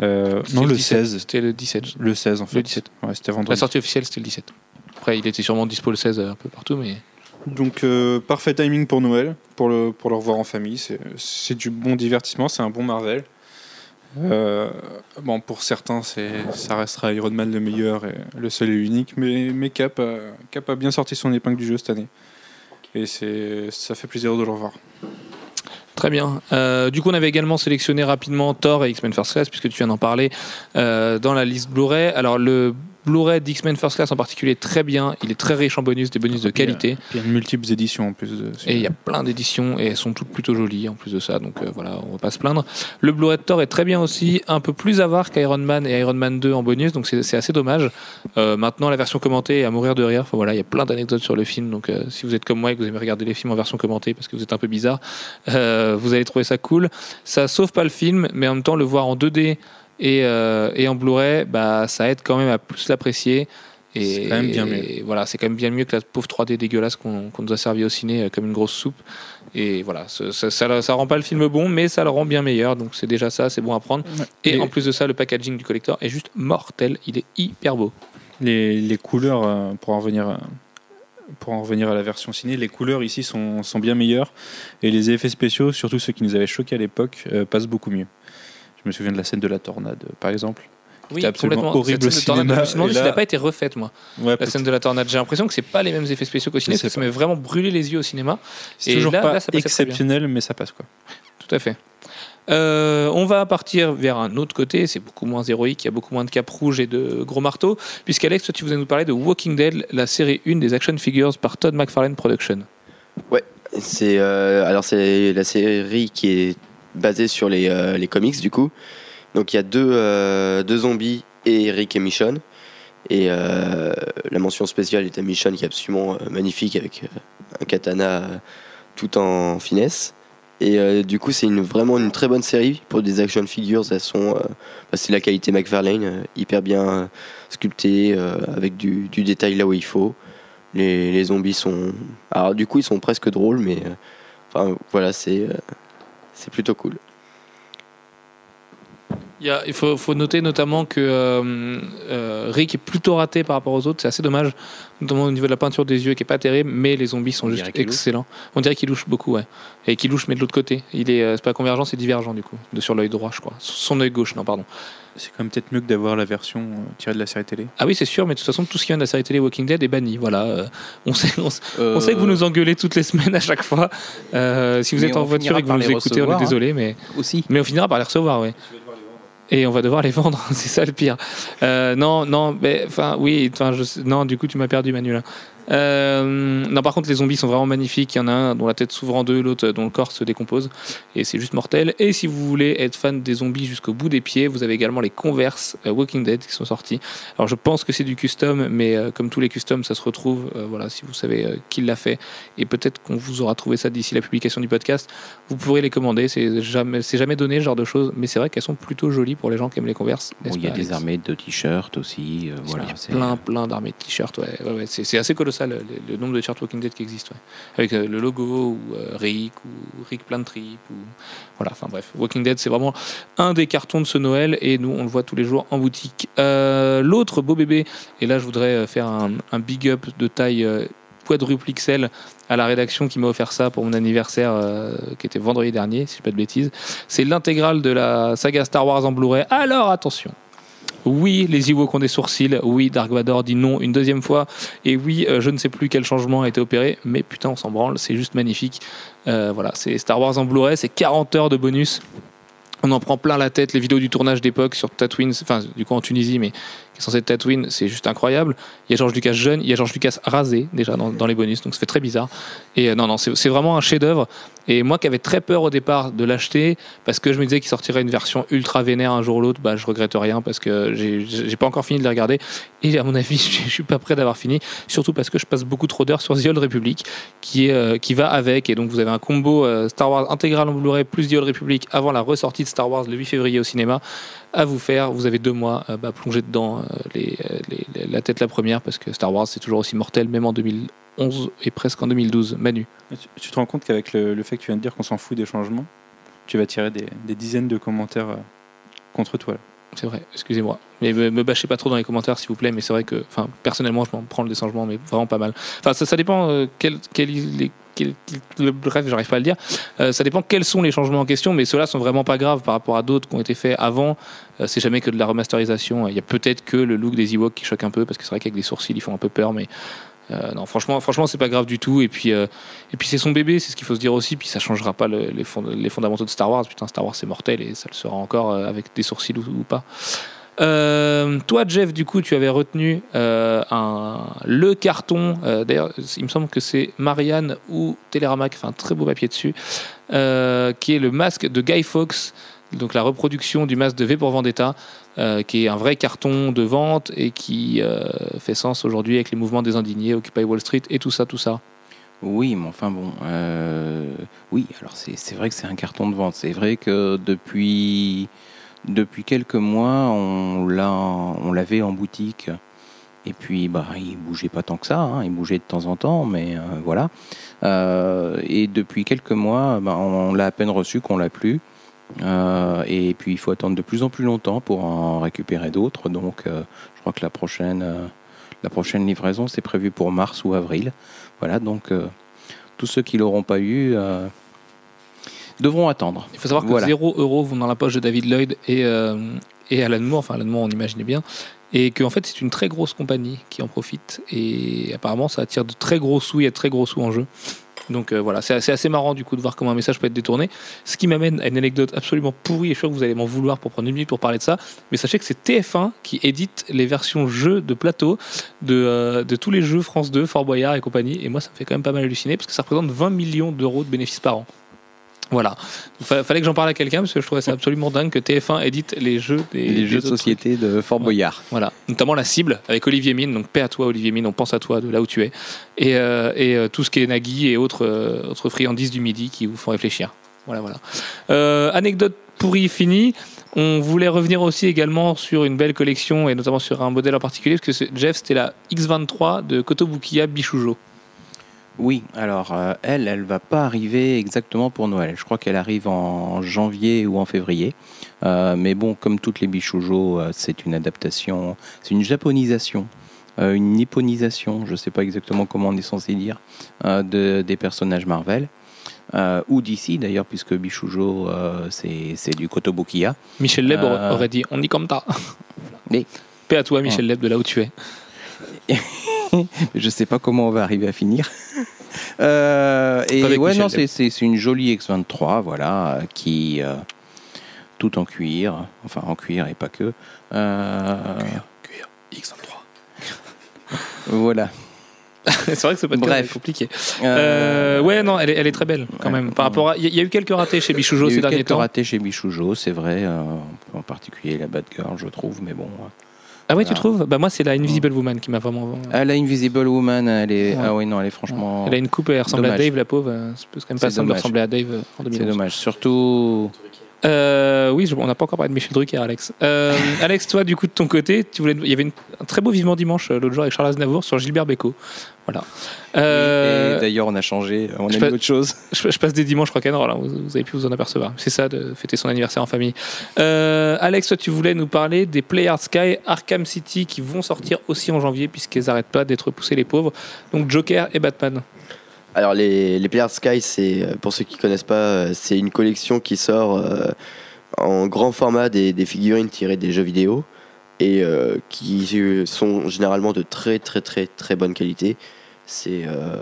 B: Euh, non, le
A: 17,
B: 16.
A: C'était le 17.
B: Le 16 en fait.
A: Le 17.
B: Ouais, c'était
A: La
B: vendredi.
A: sortie officielle, c'était le 17. Après, il était sûrement dispo le 16 un peu partout, mais.
B: Donc euh, parfait timing pour Noël, pour le, pour le revoir en famille. C'est c'est du bon divertissement, c'est un bon Marvel. Euh, bon, pour certains, ça restera Iron Man le meilleur et le seul et unique, mais, mais Cap, a, Cap a bien sorti son épingle du jeu cette année. Et ça fait plaisir de le revoir.
A: Très bien. Euh, du coup, on avait également sélectionné rapidement Thor et X-Men First Class, puisque tu viens d'en parler, euh, dans la liste Blu-ray. Alors, le Blu-ray d'X-Men First Class en particulier est très bien. Il est très riche en bonus, des bonus de qualité.
B: Il y a de multiples éditions en plus. De,
A: Et il y a plein d'éditions et elles sont toutes plutôt jolies en plus de ça, donc euh, voilà, on va pas se plaindre. Le Blu-ray de Thor est très bien aussi, un peu plus avare qu'Iron Man et Iron Man 2 en bonus, donc c'est assez dommage. Euh, maintenant, la version commentée est à mourir de rire. Enfin voilà, il y a plein d'anecdotes sur le film, donc euh, si vous êtes comme moi et que vous aimez regarder les films en version commentée parce que vous êtes un peu bizarre, vous allez trouver ça cool. Ça sauve pas le film, mais en même temps, le voir en 2D et, euh, et en Blu-ray, bah, ça aide quand même à plus l'apprécier. Et,
B: C'est quand même bien
A: et voilà, c'est quand même bien mieux que la pauvre 3D dégueulasse qu'on nous a servi au ciné euh, comme une grosse soupe. Et voilà, ça, ça, ça, ça rend pas le film bon, mais ça le rend bien meilleur. Donc c'est déjà ça, c'est bon à prendre. Et,
B: Et-
A: en plus de ça, le packaging du collector est juste mortel. Il est hyper beau.
B: les, les couleurs, euh, pour en revenir, à- pour en revenir à la version ciné, les couleurs ici sont, sont bien meilleures et les effets spéciaux, surtout ceux qui nous avaient choqués à l'époque, euh, passent beaucoup mieux. Je me souviens de la scène de la tornade, par exemple.
A: Oui,
B: absolument
A: complètement.
B: horrible
A: Cette scène de tornade,
B: cinéma,
A: Je
B: là-
A: n'a pas été refaite, moi.
B: Ouais,
A: La scène de la tornade. J'ai l'impression que c'est pas les mêmes effets spéciaux qu'au cinéma, ça m'a vraiment brûlé les yeux au cinéma.
B: c'est toujours
A: là-
B: pas
A: là, ça
B: exceptionnel, mais ça passe quoi.
A: Tout à fait. Euh, on va partir vers un autre côté, c'est beaucoup moins héroïque, il y a beaucoup moins de capes rouges et de gros marteaux, puisqu'Alex, toi tu voulais nous parler de Walking Dead, la série 1 des action figures par Todd McFarlane Production.
D: C'est euh, alors c'est la série qui est basée sur les, euh, les comics du coup. Donc il y a deux, euh, deux zombies et Eric et Michonne. Et euh, la mention spéciale est à Michonne qui est absolument magnifique avec un katana tout en finesse. Et du coup, c'est une, vraiment une très bonne série pour des action figures. Elles sont, bah, c'est la qualité McFarlane, hyper bien sculptée, avec du, du détail là où il faut. Les, les zombies sont, alors du coup, ils sont presque drôles, mais enfin voilà, c'est c'est plutôt cool.
A: Il, y a- il faut, faut noter notamment que euh, euh, Rick est plutôt raté par rapport aux autres. C'est assez dommage, notamment au niveau de la peinture des yeux qui est pas terrible, mais les zombies sont
C: On
A: juste excellents. On dirait qu'il louche beaucoup, ouais. Et qu'il louche, mais de l'autre côté. Il est, euh, c'est pas convergent, c'est divergent du coup, de sur l'œil droit, je crois. Son œil gauche, non, pardon.
B: C'est quand même peut-être mieux que d'avoir la version tirée de la série télé.
A: Ah oui, c'est sûr, mais de toute façon, tout ce qui vient de la série télé Walking Dead est banni. Voilà, euh, on sait, on, sait-
C: Euh,
A: on sait que vous nous engueulez toutes les semaines à chaque fois. Euh, si vous
C: Mais
A: êtes en voiture et que vous nous
C: les
A: écoutez, on est
C: hein.
A: désolé, mais
C: aussi.
A: Mais on finira par les recevoir, oui. Et on va devoir les vendre, c'est ça le pire. Euh, non, non, mais enfin, oui, enfin, non, du coup, tu m'as perdu, Manu là. Euh, non, par contre, les zombies sont vraiment magnifiques. Il y en a un dont la tête s'ouvre en deux, l'autre dont le corps se décompose, et c'est juste mortel. Et si vous voulez être fan des zombies jusqu'au bout des pieds, vous avez également les Converse euh, Walking Dead qui sont sortis. Alors, je pense que c'est du custom, mais euh, comme tous les customs, ça se retrouve. voilà, si vous savez qui l'a fait, et peut-être qu'on vous aura trouvé ça d'ici la publication du podcast. Vous pourrez les commander. C'est jamais, jamais donné ce genre de choses, mais c'est vrai qu'elles sont plutôt jolies pour les gens qui aiment les Converse.
C: Bon, il y a des armées de t-shirts aussi.
A: il
C: voilà,
A: plein, plein d'armées de t-shirts. Ouais, ouais, ouais. C'est, c'est assez colossal le, le nombre de t-shirts Walking Dead qui existent. Avec euh, le logo, ou euh, Rick, ou Rick plein de trip. Ou... Voilà, enfin bref. Walking Dead, c'est vraiment un des cartons de ce Noël et nous, on le voit tous les jours en boutique. Euh, l'autre beau bébé, et là, je voudrais faire un, big up de taille. quadruple XL à la rédaction qui m'a offert ça pour mon anniversaire qui était vendredi dernier si je dis pas de bêtises c'est l'intégrale de la saga Star Wars en Blu-ray alors attention oui, les Ewoks ont des sourcils. Oui, Dark Vador dit non une deuxième fois. Et oui, euh, je ne sais plus quel changement a été opéré, mais putain, on s'en branle, c'est juste magnifique. Euh, voilà, c'est Star Wars en Blu-ray, c'est 40 heures de bonus. On en prend plein la tête. Les vidéos du tournage d'époque sur Tatooine, enfin, du coup en Tunisie, mais est censé être Tatooine, c'est juste incroyable. Il y a George Lucas jeune, il y a George Lucas rasé déjà dans, les bonus, donc ça fait très bizarre. Et euh, non, non, c'est vraiment un chef-d'œuvre. Et moi qui avais très peur au départ de l'acheter, parce que je me disais qu'il sortirait une version ultra vénère un jour ou l'autre, bah, je regrette rien parce que j'ai pas encore fini de les regarder. Et à mon avis, je suis pas prêt d'avoir fini, surtout parce que je passe beaucoup trop d'heures sur The Old Republic, qui, euh, qui va avec. Et donc vous avez un combo euh, Star Wars intégral en Blu-ray plus The Old Republic avant la ressortie de Star Wars le 8 février au cinéma à vous faire. Vous avez deux mois euh, bah, plonger dedans euh, les, euh, les- la tête la première parce que Star Wars c'est toujours aussi mortel, même en 2011 et presque en 2012. Manu.
B: Tu, te rends compte qu'avec le, le fait que tu viens de dire qu'on s'en fout des changements, tu vas tirer des, des dizaines de commentaires contre toi. là.
A: C'est vrai, excusez-moi. Mais me, me bâchez pas trop dans les commentaires, s'il vous plaît. Mais c'est vrai que, enfin, personnellement, je m'en prends le changements, mais vraiment pas mal. Enfin, ça, ça dépend euh, quel, quel, les- quel- le bref, j'arrive pas à le dire. Euh, ça dépend quels sont les changements en question, mais ceux-là sont vraiment pas graves par rapport à d'autres qui ont été faits avant. Euh, c'est jamais que de la remasterisation. Il y a peut-être que le look des Ewoks qui choque un peu, parce que c'est vrai qu'avec des sourcils, ils font un peu peur, mais. euh, non, franchement, franchement, c'est pas grave du tout. Et puis, et puis c'est son bébé, c'est ce qu'il faut se dire aussi. Puis ça changera pas le- les, fond- les fondamentaux de Star Wars. Putain, Star Wars c'est mortel et ça le sera encore avec des sourcils ou, ou pas. Euh, toi, Jeff, du coup, tu avais retenu euh, un, le carton. euh, D'ailleurs, il me semble que c'est Marianne ou Télérama qui fait un très beau papier dessus, qui est le masque de Guy Fawkes, donc la reproduction du masque de V pour Vendetta, qui est un vrai carton de vente et qui fait sens aujourd'hui avec les mouvements des indignés, Occupy Wall Street et tout ça, tout ça.
C: Oui, mais enfin bon, oui, alors c'est vrai que c'est un carton de vente. C'est vrai que depuis, depuis quelques mois, on l'a on l'avait en boutique. Et puis, bah, il bougeait pas tant que ça, hein, il bougeait de temps en temps, mais euh, voilà. Euh, et depuis quelques mois, bah, on l'a à peine reçu qu'on l'a plus. Euh, et puis, il faut attendre de plus en plus longtemps pour en récupérer d'autres. Donc, je crois que la prochaine, la prochaine livraison, c'est prévu pour mars ou avril. Voilà, donc tous ceux qui l'auront pas eu devront attendre.
A: Il faut savoir que
C: Voilà.
A: 0 euros vont dans la poche de David Lloyd et, euh, et Alan Moore, enfin Alan Moore on imaginait bien, et qu'en fait c'est une très grosse compagnie qui en profite, et apparemment ça attire de très gros sous, il y a de très gros sous en jeu. Donc euh, voilà, c'est assez, assez marrant du coup de voir comment un message peut être détourné. Ce qui m'amène à une anecdote absolument pourrie, et je suis sûr que vous allez m'en vouloir pour prendre une minute pour parler de ça, mais sachez que c'est TF1 qui édite les versions jeux de plateau de, euh, de tous les jeux France 2, Fort Boyard et compagnie, et moi ça me fait quand même pas mal halluciner, parce que ça représente 20 millions d'euros de bénéfices par an. Voilà. Il fa- fallait que j'en parle à quelqu'un parce que je trouvais ça absolument dingue que TF1 édite les jeux des
C: Les
A: des
C: jeux de société de Fort. Boyard.
A: Voilà, notamment la cible avec Olivier Mine, donc paix à toi Olivier Mine, on pense à toi de là où tu es, et, euh, et euh, tout ce qui est Nagui et autres, euh, autres friandises du midi qui vous font réfléchir. Voilà, voilà. Euh, anecdote pourrie finie. On voulait revenir aussi également sur une belle collection et notamment sur un modèle en particulier parce que Jeff c'était la X23 de Kotobukiya Bishujo.
C: Oui, alors euh, elle, elle va pas arriver exactement pour Noël. Je crois qu'elle arrive en janvier ou en février. Euh, mais bon, comme toutes les bichoujo, euh, c'est une adaptation, c'est une japonisation, euh, une nipponisation, je sais pas exactement comment on est censé dire, de, des personnages Marvel. Euh, ou d'ici d'ailleurs, puisque Bichoujo, euh, c'est du Kotobukiya.
A: Michel Leb aurait-
C: Euh.
A: aurait dit on y comme ça.
C: Mais-
A: Paix à toi Michel Leb de là où tu es.
C: Je sais pas comment on va arriver à finir. Euh, et ouais,
A: Michel
C: non, c'est- une jolie X23, voilà, euh, qui euh, tout en cuir, enfin en cuir et pas que. Euh,
A: X23.
C: Voilà.
A: c'est vrai que ce podcast
C: Bref.
A: est compliqué.
C: Euh,
A: Euh, ouais, non, elle est, elle est très belle quand
C: Ouais.
A: même. Par rapport il y, y a eu quelques ratés chez Bichoujo
C: il y a
A: ces
C: eu
A: derniers
C: quelques
A: temps.
C: ratés chez Bichoujo, c'est vrai, euh, en particulier la Batgirl, je trouve, mais bon. Euh.
A: Ah ouais, tu trouves Bah moi, c'est la Invisible Woman qui m'a vraiment.
C: Ah, la Invisible Woman, elle est.
A: Ouais.
C: Ah oui, non, elle est franchement.
A: Elle a une coupe et elle ressemble à. Dave, la pauvre. euh, C'est quand même pas
C: C'est
A: simple de ressembler à Dave euh, en
C: C'est
A: 2011.
C: dommage. Surtout.
A: Euh, oui, on n'a pas encore parlé de Michel Drucker, Alex. Euh, Alex, toi, du coup, de ton côté, tu voulais, il y avait une- un très beau vivement dimanche euh, l'autre jour avec Charles Aznavour sur Gilbert Bécaud. Voilà. Euh,
C: d'ailleurs, on a changé, on a mis autre chose.
A: je, je passe des dimanches rock'n'roll, hein, vous, vous avez pu vous en apercevoir. C'est ça, de fêter son anniversaire en famille. Alex, toi, tu voulais nous parler des Play Hard Sky Arkham City qui vont sortir aussi en janvier puisqu'ils n'arrêtent pas d'être repoussés, les pauvres. Donc Joker et Batman.
D: Alors les, les Players Sky, c'est euh, pour ceux qui connaissent pas, euh, c'est une collection qui sort euh, en grand format des, des figurines tirées des jeux vidéo et euh, qui sont généralement de très très très très bonne qualité. C'est euh,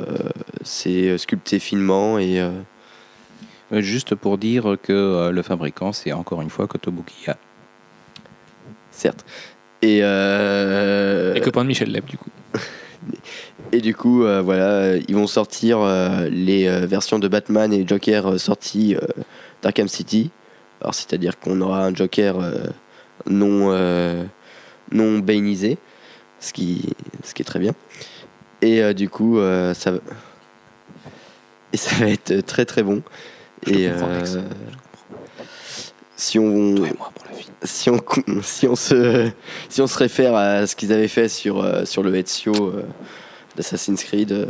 D: c'est sculpté finement et
C: Juste pour dire que euh, le fabricant, c'est encore une fois Kotobukiya.
D: certes. Et, euh,
A: Les copains de Michel Leb, du coup.
D: Et du coup, euh, voilà, ils vont sortir euh, les euh, versions de Batman et Joker sorties d'Arkham City. Alors, c'est-à-dire qu'on aura un Joker non, non bainisé, ce qui, ce qui est très bien. Et du coup, ça, va- et ça va être très très bon.
A: Je
D: et si on,
A: Toi et moi pour la vie.
D: si on, si on, se, si on se réfère à ce qu'ils avaient fait sur, euh, sur le Ezio euh, d'Assassin's Creed, euh,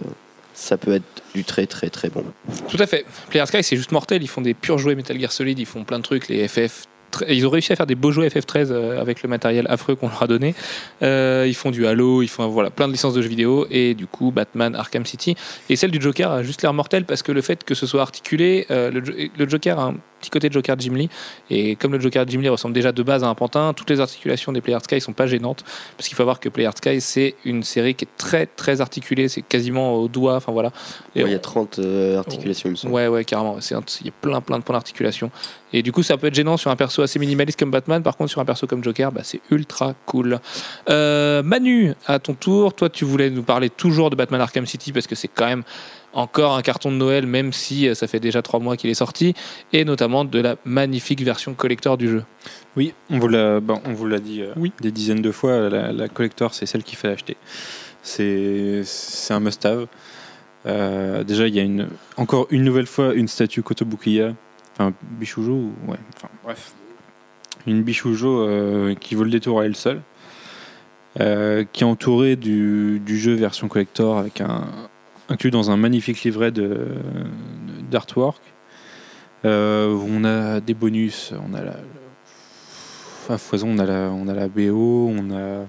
D: ça peut être du très très très bon.
A: Tout à fait. Player Sky, c'est juste mortel. Ils font des purs jouets Metal Gear Solid, ils font plein de trucs, les FF. Ils ont réussi à faire des beaux jouets FF13 euh, avec le matériel affreux qu'on leur a donné. Euh, ils font du Halo, ils font voilà, plein de licences de jeux vidéo et du coup Batman, Arkham City. Et celle du Joker a juste l'air mortel parce que le fait que ce soit articulé, euh, le, le Joker a un petit côté de Joker de Jim Lee. Et comme le Joker de Jim Lee ressemble déjà de base à un pantin, toutes les articulations des Player Sky sont pas gênantes. Parce qu'il faut voir que Player Sky, c'est une série qui est très très articulée, c'est quasiment au doigt. Enfin voilà.
D: Ouais, il y a 30 euh, articulations, il me semble.
A: Ouais, ouais, carrément. Il y a plein, plein de points d'articulation. Et du coup, ça peut être gênant sur un perso assez minimaliste comme Batman. Par contre, sur un perso comme Joker, bah, c'est ultra cool. Euh, Manu, à ton tour, toi, tu voulais nous parler toujours de Batman Arkham City parce que c'est quand même encore un carton de Noël, même si euh, ça fait déjà trois mois qu'il est sorti, et notamment de la magnifique version collector du jeu.
B: Oui, on vous l'a, bon, on vous l'a dit euh,
A: Oui.
B: des dizaines de fois. La, la collector, c'est celle qu'il fallait acheter. C'est, c'est un must-have. Euh, déjà, il y a une, encore une nouvelle fois une statue Kotobukiya, enfin Bichoujo, ou- ouais, enfin bref, une Bichoujo euh, qui vaut le détour à elle seule, qui est entourée du, du jeu version collector avec un inclus dans un magnifique livret d'artwork. Euh, on a des bonus, on a la, à foison, on a la, on a la BO, on a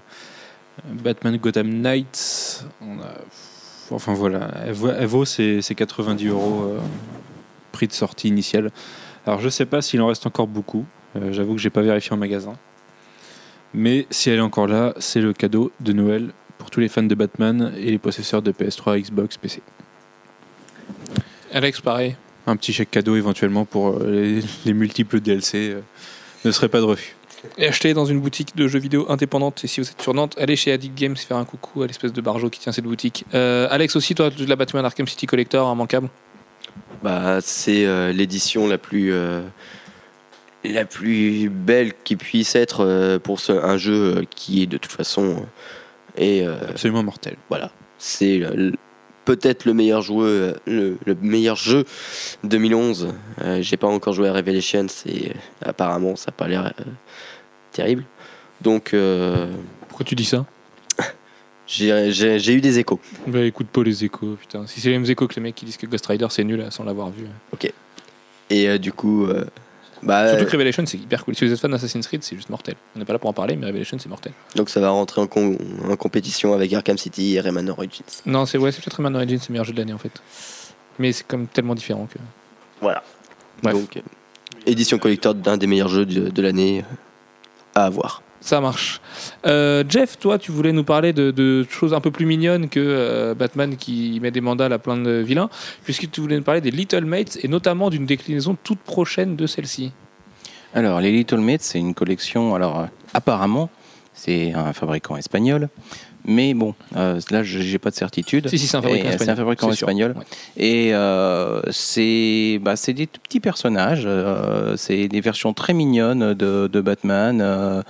B: Batman Gotham Knights, enfin voilà, elle vaut, ses 90 euros euh, prix de sortie initial. Alors je sais pas s'il en reste encore beaucoup, euh, j'avoue que j'ai pas vérifié en magasin, mais si elle est encore là, c'est le cadeau de Noël pour tous les fans de Batman et les possesseurs de PS3, Xbox, PC.
A: Alex, pareil.
B: Un petit chèque cadeau éventuellement pour euh, les, les multiples DLC euh, ne serait pas de refus.
A: Et acheter dans une boutique de jeux vidéo indépendante. Et si vous êtes sur Nantes, allez chez Addict Games faire un coucou à l'espèce de barjo qui tient cette boutique. Euh, Alex aussi, toi, de la Batman Arkham City Collector, immanquable.
D: Bah, c'est euh, l'édition la plus euh, la plus belle qui puisse être pour un jeu qui est de toute façon et euh,
B: Absolument mortel.
D: voilà, c'est le- le- peut-être le meilleur joueur, le, le meilleur jeu 2011. Euh, J'ai pas encore joué à Revelation, c'est apparemment ça a pas l'air euh, terrible. Donc euh,
A: Pourquoi tu dis ça?
D: j'ai eu des échos.
A: Bah écoute pas les échos, putain. Si c'est les mêmes échos que les mecs qui disent que Ghost Rider c'est nul sans l'avoir vu.
D: Et euh, du coup, euh, bah,
A: Surtout que Revelation c'est hyper cool. Si vous êtes fan d'Assassin's Creed, c'est juste mortel. On n'est pas là pour en parler, mais Revelation c'est mortel.
D: donc ça va rentrer en, com- en compétition avec Arkham City et Rayman Origins.
A: Non, c'est ouais, c'est peut-être Rayman Origins, c'est le meilleur jeu de l'année en fait. Mais c'est comme tellement différent que.
D: Voilà.
A: Bref.
D: Donc, euh, édition collector d'un des meilleurs jeux de, de l'année euh, à avoir.
A: Ça marche. Euh, Jeff, toi, tu voulais nous parler de, de choses un peu plus mignonnes que euh, Batman qui met des mandats à plein de vilains, puisque tu voulais nous parler des Little Mates et notamment d'une déclinaison toute prochaine de celle-ci.
C: Alors, les Little Mates, c'est une collection. Alors, euh, apparemment, c'est un fabricant espagnol. Mais bon, là, je n'ai pas de certitude.
A: Si, si, c'est un fabricant
C: Et,
A: espagnol.
C: C'est un fabricant
A: C'est sûr.
C: espagnol.
A: Ouais.
C: Et c'est bah, des petits personnages. c'est des versions très mignonnes de, de Batman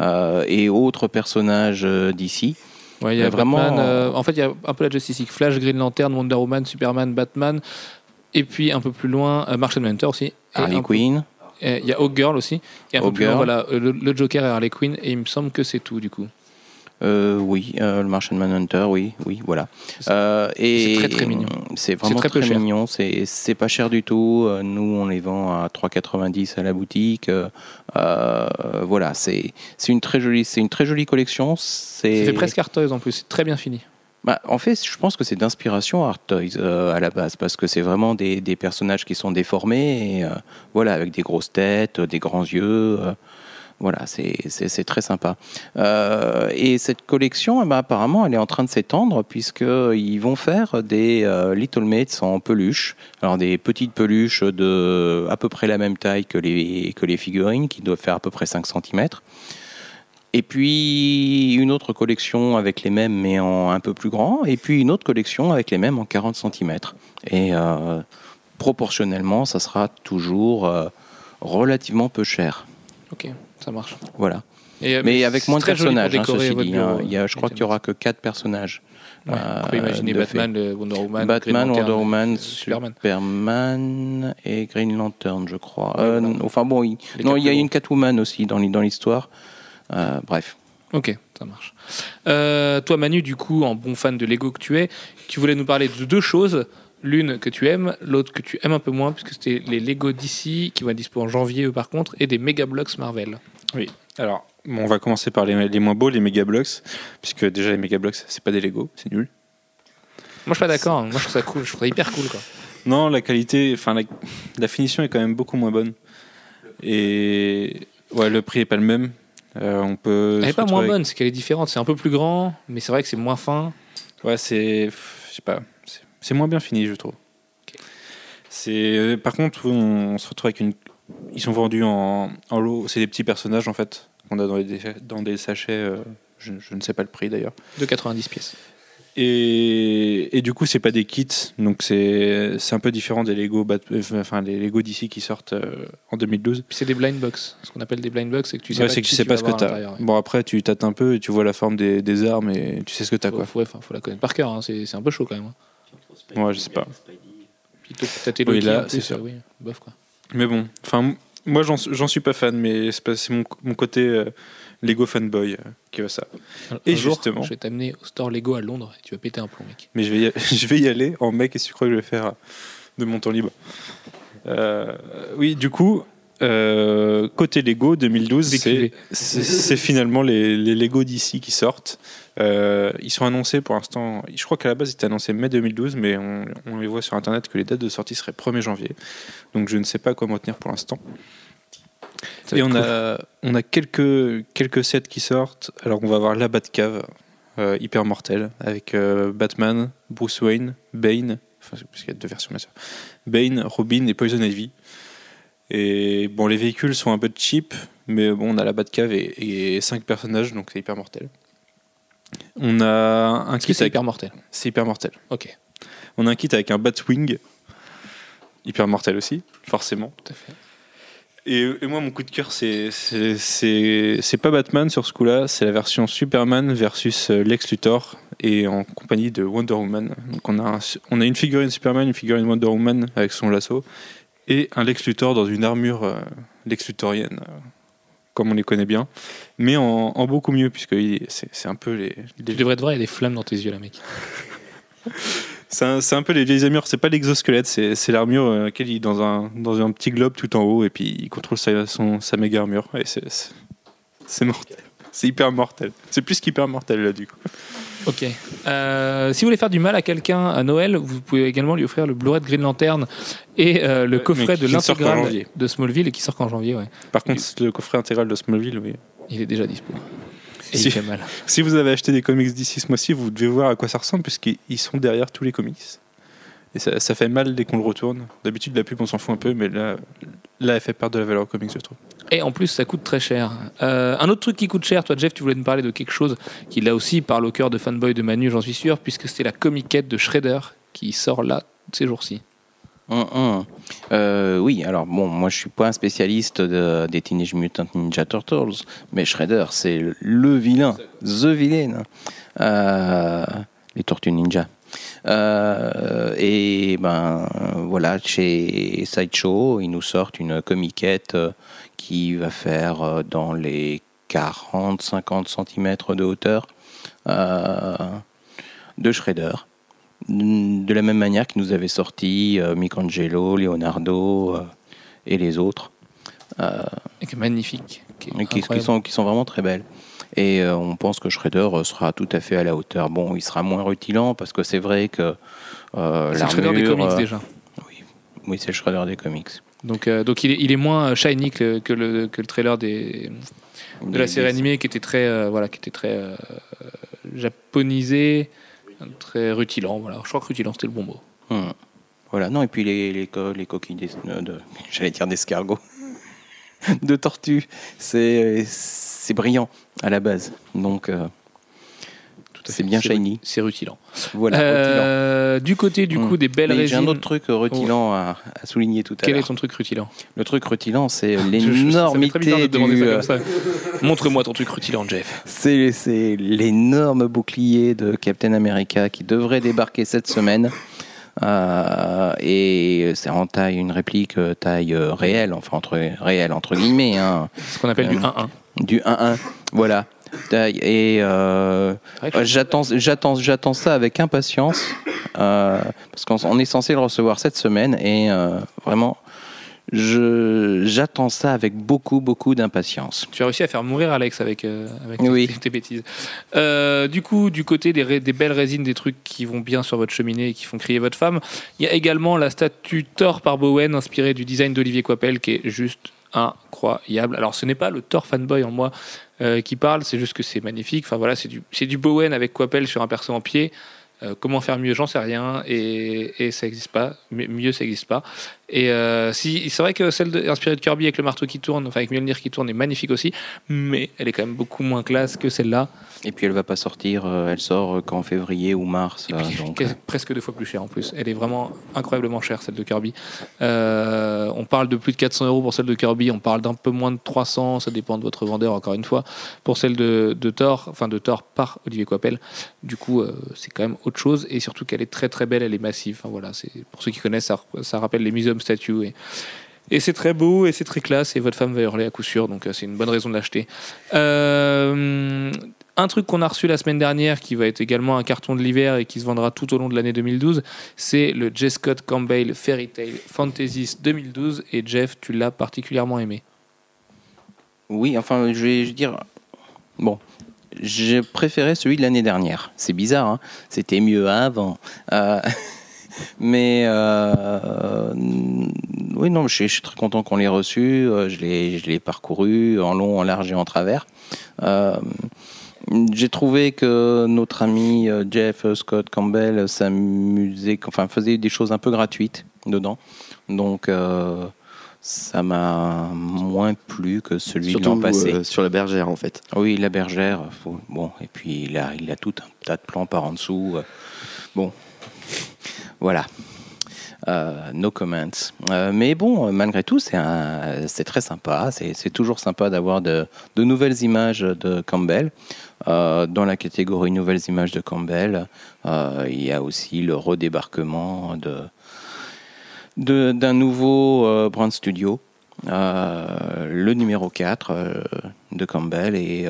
C: et autres personnages euh, d'ici.
A: Ouais, il y a
C: vraiment,
A: Batman, euh,
C: euh,
A: en fait, il y a un peu la Justice League, Flash, Green Lantern, Wonder Woman, Superman, Batman, et puis un peu plus loin, euh, Martian Manhunter aussi.
C: Harley Quinn.
A: Il y a Hawk Girl aussi. Et un peu plus loin, voilà, euh, le, le Joker et Harley Quinn, et il me semble que c'est tout du coup.
C: Euh, oui, euh, le Martian Manhunter, oui, oui, voilà.
A: C'est-
C: Euh, et
A: c'est très, très mignon.
C: C'est vraiment
A: très
C: très, mignon. C'est pas cher du tout. Nous, on les vend à 3,90 à la boutique. Voilà, c'est une très jolie, c'est une très jolie collection. C'est
A: fait presque arteuse en plus, c'est très bien fini.
C: Bah, en fait, je pense que c'est d'inspiration Art Toys euh, à la base, parce que c'est vraiment des, des personnages qui sont déformés, et, euh, voilà, avec des grosses têtes, des grands yeux. euh, voilà, c'est très sympa. Euh, et cette collection, eh ben, apparemment, elle est en train de s'étendre, puisqu'ils vont faire des euh, Little Mates en peluche. Alors, des petites peluches de à peu près la même taille que les, que les figurines, qui doivent faire à peu près 5 cm. Et puis une autre collection avec les mêmes mais en un peu plus grand. Et puis une autre collection avec les mêmes en 40 cm. Et euh, proportionnellement, ça sera toujours relativement peu cher.
A: Ok, ça marche.
C: Voilà.
A: Et, euh,
C: Mais avec moins de personnages, hein, ceci dit. hein.
A: bureau,
C: Il y a, je crois qu'il y aura que 4 personnages.
A: Ouais,
C: euh,
A: on peut imaginer Batman, Wonder Woman,
C: Batman, Wonder Woman,
A: Superman.
C: Superman et Green Lantern, je crois.
A: Ouais,
C: Euh,
A: voilà.
C: Enfin bon, il, non, il y a une Catwoman aussi dans l'hi- dans l'histoire. Euh, bref.
A: Ok, ça marche. Toi, Manu, du coup, en bon fan de Lego que tu es, tu voulais nous parler de deux choses. L'une que tu aimes, l'autre que tu aimes un peu moins, puisque c'était les Lego d'ici, qui vont être dispo en janvier, eux, par contre, et des Mega Bloks Marvel.
B: Oui. Alors, bon, on va commencer par les, les moins beaux, les Mega Bloks, puisque déjà les Mega Bloks, c'est pas des Lego, c'est nul.
A: Moi, je suis pas d'accord. hein. Moi, je trouve ça cool. Je trouve ça hyper cool, quoi.
B: Non, la qualité, enfin la, la finition est quand même beaucoup moins bonne. Et ouais, le prix est pas le même. Euh, on peut.
A: Elle est pas moins
B: avec-
A: bonne, c'est qu'elle est différente. C'est un peu plus grand, mais c'est vrai que c'est moins fin.
B: Ouais, c'est, je sais pas, c'est- moins bien fini, je trouve. C'est, euh, par contre, on, on se retrouve avec une. Ils sont vendus en, en lot. C'est des petits personnages en fait qu'on a dans, les, dans des sachets. euh, je, je ne sais pas le prix d'ailleurs.
A: De 90 pièces.
B: Et, et du coup, c'est pas des kits, donc c'est un peu différent des Lego, Bat- euh, enfin les Lego d'ici qui sortent euh, en 2012.
A: Puis c'est des blind box. Ce qu'on appelle des blind box, c'est que tu sais
B: Ouais,
A: pas,
B: que tu sais pas ce que t'as.
A: ouais.
B: Bon après, tu tâtes un peu et tu vois la forme des, des armes et tu sais ce que t'as quoi.
A: faut- enfin, faut la connaître par cœur. hein. C'est un peu chaud quand même. hein.
B: Ouais, je sais pas.
A: Tes
B: Oui, là, c'est sûr.
A: Oui, bof quoi.
B: Mais bon, enfin, moi j'en suis pas fan, mais c'est mon, mon côté euh, Lego fanboy euh, qui veut ça.
A: Un-
B: Et
A: un jour,
B: justement.
A: je vais t'amener au store Lego à Londres et tu vas péter un plomb, mec.
B: Mais je vais y, je vais y aller en mec et si tu crois que je vais faire euh, de mon temps libre. Euh, oui, du coup, euh, côté Lego 2012,
A: Des
B: c'est finalement les, les Lego d'ici qui sortent. Euh, ils sont annoncés pour l'instant. Je crois qu'à la base, ils étaient annoncés mai 2012, mais on, on les voit sur internet que les dates de sortie seraient 1er janvier. Donc je ne sais pas quoi m'en tenir pour l'instant. Et on
A: cool.
B: a, on a quelques, quelques sets qui sortent. Alors on va avoir la Batcave, euh, hyper mortelle, avec Batman, Bruce Wayne, Bane, enfin, parce qu'il y a deux versions bien sûr, Bane, Robin et Poison Ivy. Et bon, les véhicules sont un peu cheap, mais bon, on a la Batcave et, et cinq personnages, donc c'est hyper mortel. On a un kit
A: c'est
B: avec...
A: hyper mortel
B: C'est hyper mortel.
A: Ok.
B: On a un kit avec un Batwing. hyper mortel aussi, forcément.
A: Tout à fait.
B: Et, et moi, mon coup de cœur, c'est pas Batman sur ce coup-là, c'est la version Superman versus euh, Lex Luthor et en compagnie de Wonder Woman. Donc on a, un- on a une figurine Superman, une figurine Wonder Woman avec son lasso et un Lex Luthor dans une armure euh, Lex Luthorienne, euh, comme on les connaît bien, mais en, en beaucoup mieux puisque c'est un peu les, les-
A: Tu devrais te voir, il y a des flammes dans tes yeux, là, mec.
B: c'est un, peu les vieilles armures. C'est pas l'exosquelette, c'est l'armure euh, est dans un dans un petit globe tout en haut et puis il contrôle sa, son, sa méga armure. Et c'est mortel. C'est hyper mortel. C'est plus qu'hyper mortel là du coup.
A: Ok. Euh, si vous voulez faire du mal à quelqu'un à Noël, vous pouvez également lui offrir le Blu-ray de Green Lantern et euh, le coffret de l'intégrale de Smallville et qui sort qu'en janvier, ouais.
B: Par contre, le coffret intégral de Smallville, oui.
A: Il est déjà dispo. Et
B: Si.
A: il fait mal.
B: Si vous avez acheté des comics d'ici ce mois-ci, vous devez voir à quoi ça ressemble puisqu'ils ils sont derrière tous les comics. Et ça, ça fait mal dès qu'on le retourne. D'habitude, la pub, on s'en fout un peu, mais là, là, elle fait perdre de la valeur comics, je trouve.
A: Et en plus, ça coûte très cher. Euh, un autre truc qui coûte cher, toi, Jeff, tu voulais nous parler de quelque chose qui, là aussi, parle au cœur de fanboy de Manu, j'en suis sûr, puisque c'était la comiquette de Shredder qui sort là, ces jours-ci.
C: Hum, hum. Euh, oui, alors bon, moi je suis pas un spécialiste de- des Teenage Mutant Ninja Turtles, mais Shredder, c'est le vilain, the villain. Euh, les Tortues Ninja. Euh, et ben voilà, chez Sideshow, ils nous sortent une comiquette euh, qui va faire euh, dans les 40-50 cm de hauteur euh, de Shredder. De la même manière qu'ils nous avaient sorti Michelangelo, Leonardo et les autres, euh,
A: Et qui est magnifique. qui est
C: qui, qui
A: incroyable.
C: sont, qui sont vraiment très belles. Et euh, on pense que Shredder euh, sera tout à fait à la hauteur. Bon, il sera moins rutilant parce que c'est vrai que euh,
A: C'est le Shredder des comics déjà.
C: Oui, oui c'est le Shredder des comics.
A: Donc, euh, donc il, est, il est moins shiny que, que, le, que le trailer des, de la série
C: des-
A: animée qui était très, euh, voilà, qui était très euh, japonisé, très rutilant. Voilà. Je crois que rutilant c'était le bon mot.
C: Hum. Voilà, non, et puis les, les, co- les coquilles des- de, j'allais dire d'escargot, de tortue, c'est, c'est brillant à la base. Donc, euh, c'est bien shiny.
A: C'est rutilant.
C: Voilà, rutilant.
A: Euh, du côté du
C: Hmm.
A: coup des belles
C: Mais j'ai un
A: résines.
C: autre truc rutilant à, à souligner tout à
A: Quel est
C: l'heure.
A: ton truc rutilant
C: Le truc rutilant, c'est l'énormité du.
A: ça
C: euh.
A: Montre-moi ton truc rutilant, Jeff.
C: C'est l'énorme bouclier de Captain America qui devrait débarquer cette semaine. Euh, et c'est en taille, une réplique taille réelle, enfin entre réelle entre guillemets, hein,
A: Ce qu'on appelle du
C: Euh,
A: 1-1.
C: Du 1-1. Voilà. Taille. Et euh, Euh, J'attends, j'attends, j'attends ça avec impatience euh, parce qu'on on est censé le recevoir cette semaine et euh, vraiment, je, j'attends ça avec beaucoup, beaucoup d'impatience.
A: Tu as réussi à faire mourir Alex avec, euh, avec
C: Oui.
A: tes, tes bêtises. Euh, du coup, du côté des, ré- des belles résines, des trucs qui vont bien sur votre cheminée et qui font crier votre femme, il y a également la statue Thor par Bowen inspirée du design d'Olivier Coipel qui est juste Alors, ce n'est pas le Thor fanboy en moi euh, qui parle, c'est juste que c'est magnifique. Enfin voilà, c'est du, du Bowen avec Coipel sur un perso en pied. Euh, comment faire mieux, j'en sais rien, et, et ça n'existe pas. Mieux, ça n'existe pas. Et euh, si, c'est vrai que celle inspirée de Kirby avec le marteau qui tourne, enfin avec Mjolnir qui tourne, est magnifique aussi, mais elle est quand même beaucoup moins classe que celle-là,
C: Et puis elle va pas sortir, euh, elle sort euh, qu'en février ou mars.
A: et
C: euh,
A: puis
C: donc,
A: qu'est- presque deux fois plus chère en plus. Elle est vraiment incroyablement chère celle de Kirby. Euh, on parle de plus de 400 euros pour celle de Kirby, on parle d'un peu moins de 300, ça dépend de votre vendeur encore une fois. Pour celle de, de Thor, enfin de Thor par Olivier Coipel, du coup euh, c'est quand même autre chose et surtout qu'elle est très très belle, elle est massive. Enfin, voilà, c'est pour ceux qui connaissent, ça, ça rappelle les museum statues et et c'est très beau et c'est très classe et votre femme va hurler à coup sûr, donc euh, c'est une bonne raison de l'acheter. Euh, un truc qu'on a reçu la semaine dernière qui va être également un carton de l'hiver et qui se vendra tout au long de l'année 2012, c'est le J. Scott Campbell Fairy Tale Fantasy 2012 et Jeff, tu l'as particulièrement aimé.
C: Oui, enfin, je vais dire. Bon, j'ai préféré celui de l'année dernière. C'est bizarre, hein c'était mieux avant. Euh, mais euh, oui, non, je suis, je suis très content qu'on l'ait reçu. Euh, Je l'ai, je l'ai parcouru en long, en large et en travers. Euh, j'ai trouvé que notre ami euh, Jeff Scott Campbell s'amusait, enfin faisait des choses un peu gratuites dedans. Donc euh, ça m'a moins plu que celui de
D: Surtout
C: l'an passé.
D: euh, sur la bergère en fait.
C: Oui, la bergère, faut- bon, et puis il a, il a tout un tas de plans par en dessous. euh, Bon, voilà. Euh, no comments. Euh, mais bon, malgré tout, c'est très sympa. C'est toujours sympa d'avoir de, de nouvelles images de Campbell. Euh, dans la catégorie nouvelles images de Campbell, euh, il y a aussi le redébarquement de de- d'un nouveau brand studio, le numéro 4 euh, de Campbell. Et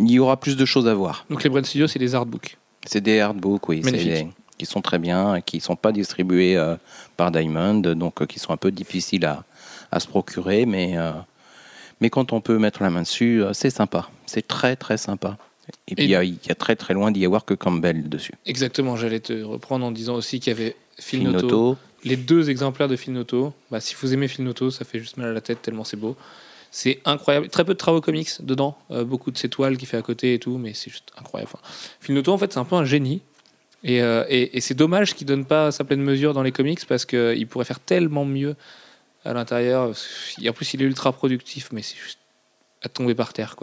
C: il y aura plus de choses à voir.
A: Donc les Brand Studios, c'est des artbooks.
C: C'est des artbooks, oui,
A: Magnifique.
C: Qui sont très bien, qui ne sont pas distribués euh, par Diamond, donc euh, qui sont un peu difficiles à, à se procurer, mais, euh, mais quand on peut mettre la main dessus, c'est sympa. C'est très très sympa. Et puis il y, a- il y a très très loin d'y avoir que Campbell dessus.
A: Exactement, j'allais te reprendre en disant aussi qu'il y avait Phil Noto, les deux exemplaires de Phil Noto. Bah, si vous aimez Phil Noto, ça fait juste mal à la tête tellement c'est beau. C'est incroyable. Très peu de travaux comics dedans, euh, beaucoup de ses toiles qu'il fait à côté et tout, mais c'est juste incroyable. Enfin, Phil Noto, en fait, c'est un peu un génie. Et, euh, et- c'est dommage qu'il donne pas sa pleine mesure dans les comics parce qu'il pourrait faire tellement mieux à l'intérieur. En plus, il est ultra productif, mais c'est juste à tomber par terre.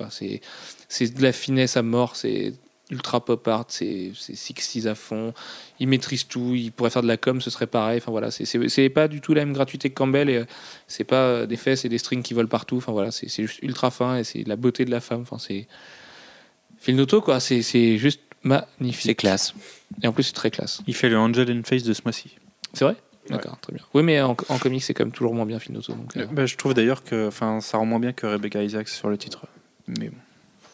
A: C'est de la finesse à mort, c'est ultra pop art, c'est 60s à fond. Il maîtrise tout, il pourrait faire de la com, ce serait pareil. Enfin voilà, c'est- pas du tout la même gratuité que Campbell et euh, c'est pas euh, des fesses et des strings qui volent partout. Enfin voilà, c'est juste ultra fin et c'est la beauté de la femme. Enfin c'est Phil Noto c'est juste magnifique.
C: c'est classe.
A: Et en plus c'est très classe.
B: Il fait le Angel and Face de ce mois-ci.
A: C'est vrai? D'accord, très bien. Oui mais en, en comics c'est quand même toujours moins bien Phil Noto. Donc, euh,
B: Bah, je trouve d'ailleurs que enfin, ça rend moins bien que Rebecca Isaacs sur le titre. Mais bon.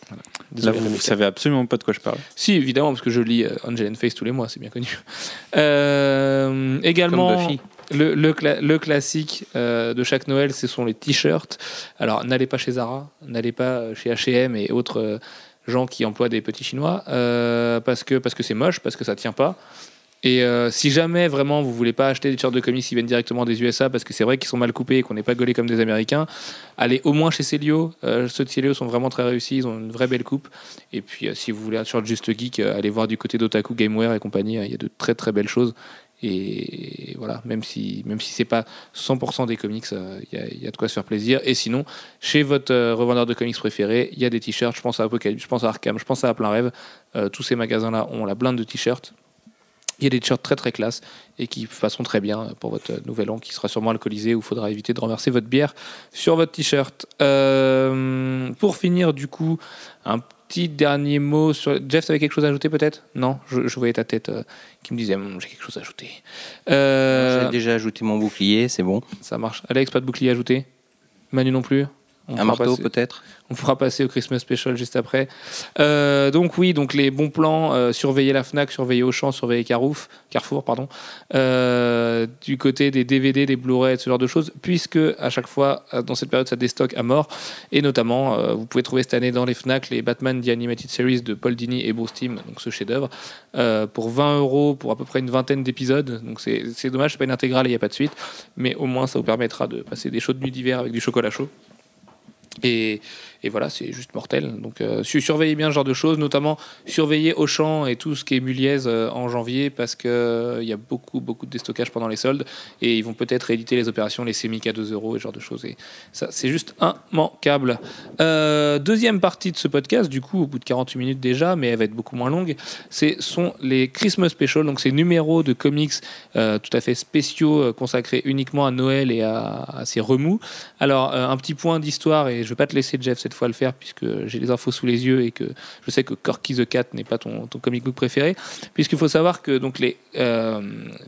B: Là,
A: désolé,
B: vous, vous
A: Rebecca.
B: savez absolument pas de quoi je parle.
A: Si, évidemment, parce que je lis euh, Angel and Face tous les mois, c'est bien connu. Euh, également,
C: Comme Buffy.
A: le, le, cla- le classique euh, de chaque Noël, ce sont les t-shirts. Alors, n'allez pas chez Zara, n'allez pas chez H&M et autres euh, gens qui emploient des petits Chinois, euh, parce que parce que c'est moche, parce que ça tient pas. Et euh, si jamais vraiment vous voulez pas acheter des t-shirts de comics qui viennent directement des USA, parce que c'est vrai qu'ils sont mal coupés et qu'on n'est pas gaulés comme des Américains, allez au moins chez Celio. Euh, ceux de Celio sont vraiment très réussis, ils ont une vraie belle coupe. Et puis, euh, si vous voulez un t-shirt juste geek, allez voir du côté d'Otaku, Gameware et compagnie. euh, Il y a de très très belles choses. Et voilà, même si, même si c'est pas 100% des comics, euh, il il y a de quoi se faire plaisir. Et sinon, chez votre euh, revendeur de comics préféré, il y a des t-shirts. Je pense à Apocalypse, je pense à Arkham, je pense à Plein Rêve. Euh, tous ces magasins-là ont la blinde de t-shirts. Il y a des t-shirts très très classe et qui passeront très bien pour votre euh, nouvel an qui sera sûrement alcoolisé où il faudra éviter de renverser votre bière sur votre t-shirt. Euh, pour finir, du coup, un petit dernier mot sur. Jeff, tu avais quelque chose à ajouter peut-être? Non je, je voyais ta tête euh, qui me disait Hum, j'ai quelque chose à ajouter. Euh,
C: J'ai déjà ajouté mon bouclier, c'est bon.
A: ça marche. Alex, pas de bouclier ajouté Manu non plus? On
C: Un marteau
A: passer-
C: peut-être?
A: on pourra passer au Christmas Special juste après. Euh, donc oui, donc les bons plans, euh, surveiller la Fnac, surveiller Auchan, surveiller Carrefour, Carrefour pardon, euh, du côté des DVD, des Blu-ray, ce genre de choses, puisque à chaque fois euh, dans cette période ça déstocke à mort, et notamment vous pouvez trouver cette année dans les Fnac les Batman The Animated Series de Paul Dini et Bruce Timm, donc ce chef-d'œuvre, pour 20 euros pour à peu près une vingtaine d'épisodes. Donc c'est dommage, c'est pas une intégrale et il n'y a pas de suite, mais au moins ça vous permettra de passer des chaudes nuits d'hiver avec du chocolat chaud. Et, et voilà, c'est juste mortel. Donc euh, su- surveillez bien ce genre de choses, notamment surveillez Auchan et tout ce qui est Muliez euh, en janvier parce que euh, il y a beaucoup beaucoup de déstockage pendant les soldes et ils vont peut-être rééditer les opérations, les sémiques à 2 euros et ce genre de choses. Et ça, c'est juste immanquable. Euh, deuxième partie de ce podcast, du coup, au bout de 48 minutes déjà, mais elle va être beaucoup moins longue, ce sont les Christmas Special, donc ces numéros de comics tout à fait spéciaux consacrés uniquement à Noël et à, ses remous. Alors, un petit point d'histoire, et je vais pas te laisser, Jeff, cette fois le faire, puisque j'ai les infos sous les yeux et que je sais que Corky the Cat n'est pas ton, comic book préféré, puisqu'il faut savoir que donc, les, euh,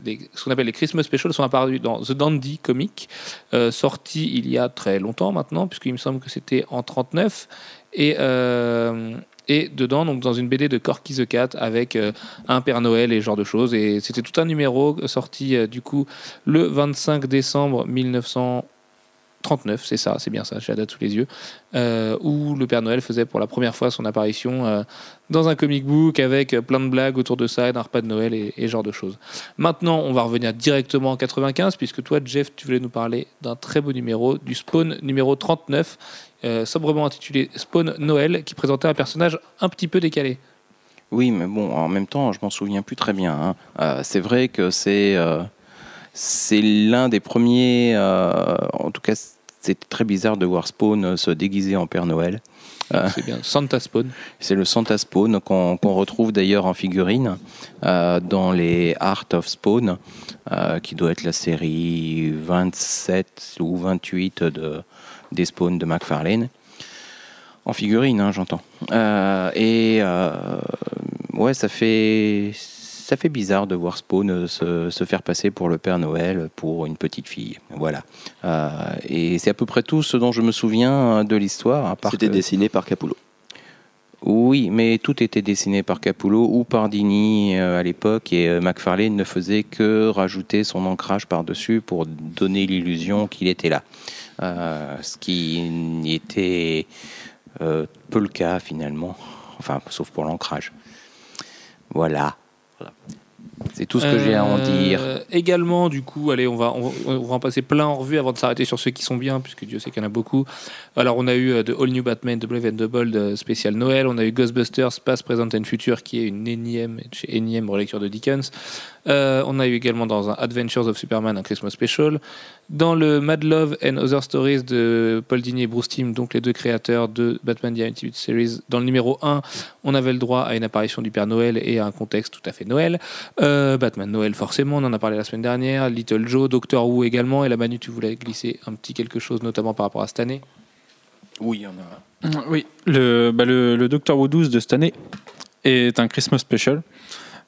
A: les- ce qu'on appelle les Christmas Specials sont apparus dans The Dandy Comic, euh, sorti il y a très longtemps maintenant, puisqu'il me semble que c'était en 39, et... euh, et dedans, donc dans une BD de Corky the Cat avec euh, un Père Noël et ce genre de choses. Et c'était tout un numéro sorti du coup le 25 décembre 1939, c'est ça, c'est bien ça, j'ai la date sous les yeux, euh, où le Père Noël faisait pour la première fois son apparition euh, dans un comic book avec plein de blagues autour de ça et d'un repas de Noël et, genre de choses. Maintenant, on va revenir directement en 95, puisque toi, Jeff, tu voulais nous parler d'un très beau numéro, du Spawn numéro 39, euh, sobrement intitulé Spawn Noël, qui présentait un personnage un petit peu décalé.
C: Oui, mais bon, en même temps, je m'en souviens plus très bien. hein. C'est vrai que c'est c'est l'un des premiers, euh, en tout cas, c'était très bizarre de voir Spawn euh, se déguiser en Père Noël.
A: C'est bien. Santa Spawn.
C: C'est le Santa Spawn qu'on retrouve d'ailleurs en figurine euh, dans les Art of Spawn, euh, qui doit être la série 27 ou 28 de, des Spawn de McFarlane. En figurine, hein, j'entends. Euh, et euh, ouais, ça fait, ça fait bizarre de voir Spawn euh, se, se faire passer pour le Père Noël pour une petite fille. Voilà. Euh, et c'est à peu près tout ce dont je me souviens de l'histoire.
D: C'était
C: que-
D: dessiné par Capullo.
C: oui, mais tout était dessiné par Capullo ou par Dini euh, à l'époque et euh, McFarlane ne faisait que rajouter son ancrage par-dessus pour donner l'illusion qu'il était là. Euh, ce qui était euh, peu le cas finalement, enfin sauf pour l'ancrage. Voilà. Voilà. C'est tout ce que j'ai à en dire.
A: Euh, Également, du coup, allez, on va, on, on va en passer plein en revue avant de s'arrêter sur ceux qui sont bien, puisque Dieu sait qu'il y en a beaucoup. Alors, on a eu euh, The All New Batman, The Brave and the Bold euh, spécial Noël. On a eu Ghostbusters, Past, Present and Future, qui est une énième, énième relecture de Dickens. Euh, on a eu également dans un Adventures of Superman un Christmas Special. Dans le Mad Love and Other Stories de Paul Dini et Bruce Timm, donc les deux créateurs de Batman The Animated Series, dans le numéro 1, on avait le droit à une apparition du Père Noël et à un contexte tout à fait Noël. Euh, Batman Noël, forcément, on en a parlé la semaine dernière. Little Joe, Doctor Who également. Et la Manu, tu voulais glisser un petit quelque chose, notamment par rapport à cette année?
B: Oui, il y en a. Oui, le, bah, le, le Doctor Who 12 de cette année est un Christmas special,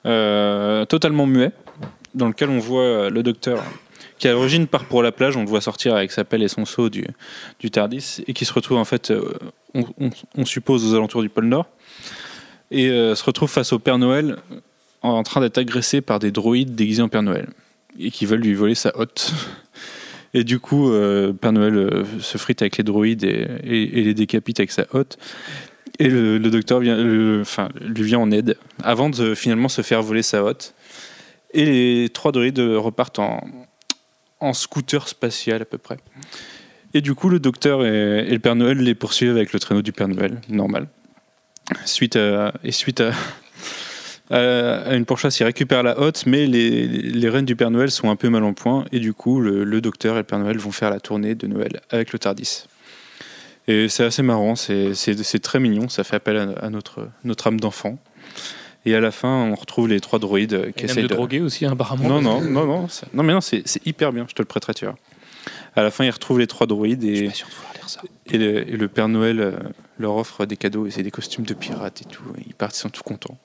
B: euh, totalement muet, dans lequel on voit le docteur qui à l'origine part pour la plage, on le voit sortir avec sa pelle et son seau du, du Tardis, et qui se retrouve en fait, euh, on, suppose, aux alentours du pôle Nord, et euh, se retrouve face au Père Noël en train d'être agressé par des droïdes déguisés en Père Noël, et qui veulent lui voler sa hotte. Et du coup, euh, Père Noël se frite avec les droïdes et, les décapite avec sa hotte. Et le, docteur vient, enfin, lui vient en aide avant de finalement se faire voler sa hotte. Et les trois droïdes repartent en, en scooter spatial à peu près. Et du coup, le docteur et, le Père Noël les poursuivent avec le traîneau du Père Noël, normal. Suite à, et suite à, une pourchasse, ils récupèrent la hotte, mais les, les du Père Noël sont un peu mal en point. Et du coup, le, le docteur et le Père Noël vont faire la tournée de Noël avec le Tardis. Et c'est assez marrant, c'est très mignon, ça fait appel à, à notre, notre âme d'enfant. Et à la fin, on retrouve les trois droïdes qui
A: Et
B: essayent
A: de
B: de.
A: droguer aussi, hein, apparemment.
B: Non, non, non, non, non, mais non, c'est hyper bien, je te le prêterai, tu vois. À la fin, ils retrouvent les trois droïdes
A: Je suis
B: et,
A: pas lire ça.
B: et, le, et le Père Noël euh, leur offre des cadeaux, et c'est des costumes de pirates et tout. Et ils partent, ils sont tout contents.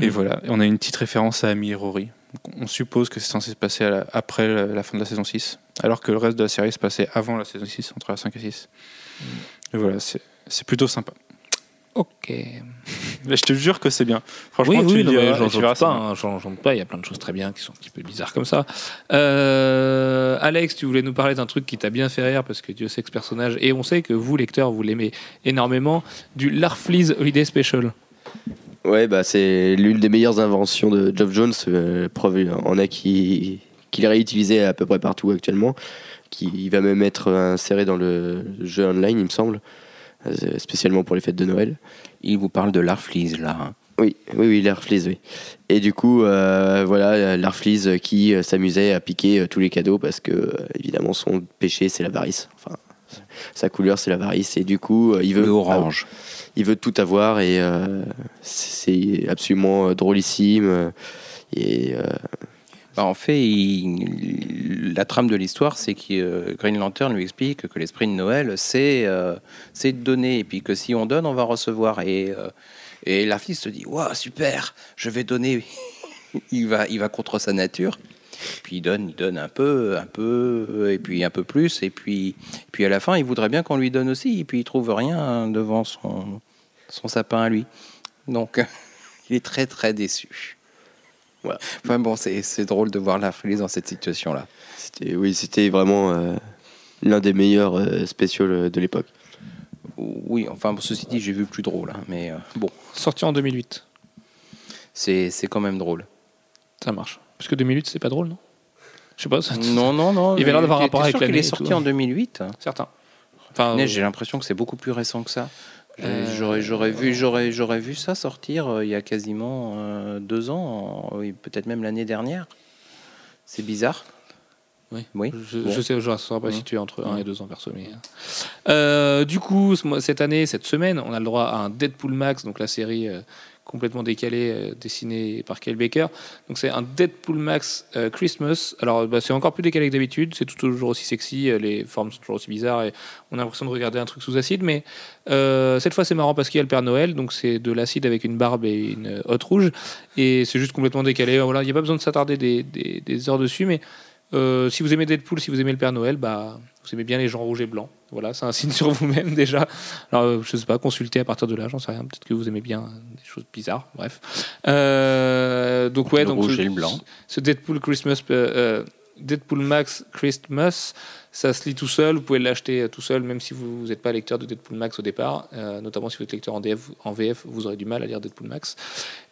B: Et
A: Mhm.
B: voilà, Et on a une petite référence à Amy et Rory. Donc, On suppose que c'est censé se passer la- après la, la fin de la saison 6, alors que le reste de la série se passait avant la saison 6, entre la 5 et 6. Et voilà, c'est plutôt sympa.
A: Ok.
B: Mais je te jure que c'est bien. Franchement,
A: oui,
B: tu
A: oui, mais
B: et
A: j'en doute pas, hein, j'en doute pas. Il y a plein de choses très bien qui sont un petit peu bizarres comme ça. Euh, Alex, tu voulais nous parler d'un truc qui t'a bien fait rire parce que Dieu sait que ce personnage, et on sait que vous, lecteurs, vous l'aimez énormément, du Larfleeze Holiday Special.
D: Ouais, bah, c'est l'une des meilleures inventions de Geoff Jones. euh, preuve, il en a qui, qui est réutilisé à peu près partout actuellement. Qui il va même être inséré dans le jeu online, il me semble, euh, spécialement pour les fêtes de Noël.
C: Il vous parle de l'Arfleeze là. hein.
D: Oui, oui, oui, oui. Et du coup, euh, voilà, l'Arfleeze qui euh, s'amusait à piquer euh, tous les cadeaux parce que, euh, évidemment, son péché, c'est l'avarice. Enfin, sa couleur, c'est l'avarice. Et du coup, euh, il veut.
C: Le orange.
D: il veut tout avoir et euh, c'est absolument euh, drôlissime. euh, Et euh,
C: Bah, en fait, la trame de l'histoire, c'est que euh, Green Lantern lui explique que l'esprit de Noël, c'est euh, c'est de donner, et puis que si on donne, on va recevoir. Et, euh, et la fille se dit, waouh, super, je vais donner. il, va, il va contre sa nature. Puis il donne, il donne un peu, un peu, et puis un peu plus, et puis, puis à la fin, il voudrait bien qu'on lui donne aussi, et puis il trouve rien devant son, son sapin à lui. Donc, il est très très déçu.
D: Voilà.
C: Enfin bon, c'est c'est drôle de voir la frise dans cette situation-là.
D: c'était, oui, c'était vraiment euh, l'un des meilleurs euh, spéciaux euh, de l'époque.
C: Oui, enfin, ceci dit, j'ai vu plus drôle, hein, mais euh, bon,
A: Sorti en 2008.
C: c'est c'est quand même drôle.
A: Ça marche. Parce que 2008, c'est pas drôle, non? Je sais pas. ça-
C: Non, non, non.
A: Il avait l'air d'avoir
C: t'es-
A: rapport avec l'année
C: est
A: et
C: sorti
A: tout, hein.
C: en 2008.
A: Certain. Enfin,
C: J'ai l'impression que c'est beaucoup plus récent que ça.
A: Euh,
C: J'aurais j'aurais vu, j'aurais j'aurais vu ça sortir euh, il y a quasiment euh, deux ans, oui, peut-être même l'année dernière. C'est bizarre. Oui.
A: Je,
C: Bon.
A: je sais, je ne saurais pas situer entre 1
C: Mhm.
A: et 2 ans perso. Mais... Euh, du coup, cette année, cette semaine, on a le droit à un Deadpool Max, donc la série complètement décalée euh, dessinée par Kyle Baker. Donc c'est un Deadpool Max euh, Christmas. Alors bah, c'est encore plus décalé que d'habitude, c'est toujours aussi sexy, euh, les formes sont toujours aussi bizarres et on a l'impression de regarder un truc sous acide. Mais cette fois c'est marrant parce qu'il y a le Père Noël, donc c'est de l'acide avec une barbe et une hotte rouge et c'est juste complètement décalé. Voilà, il n'y a pas besoin de s'attarder des, des- des heures dessus, mais euh, si vous aimez Deadpool, si vous aimez le Père Noël, bah, vous aimez bien les gens rouges et blancs. Voilà, c'est un signe sur vous-même déjà. Alors, euh, je sais pas, consultez à partir de là, j'en sais rien. Peut-être que vous aimez bien des choses bizarres. Bref. Euh, donc ouais,
C: Le
A: donc
C: rouge
A: ce,
C: et le blanc.
A: ce Deadpool Christmas, euh, Deadpool Max Christmas, ça se lit tout seul. Vous pouvez l'acheter euh, tout seul, même si vous n'êtes pas lecteur de Deadpool Max au départ. Euh, notamment si vous êtes lecteur en, VF, vous aurez du mal à lire Deadpool Max.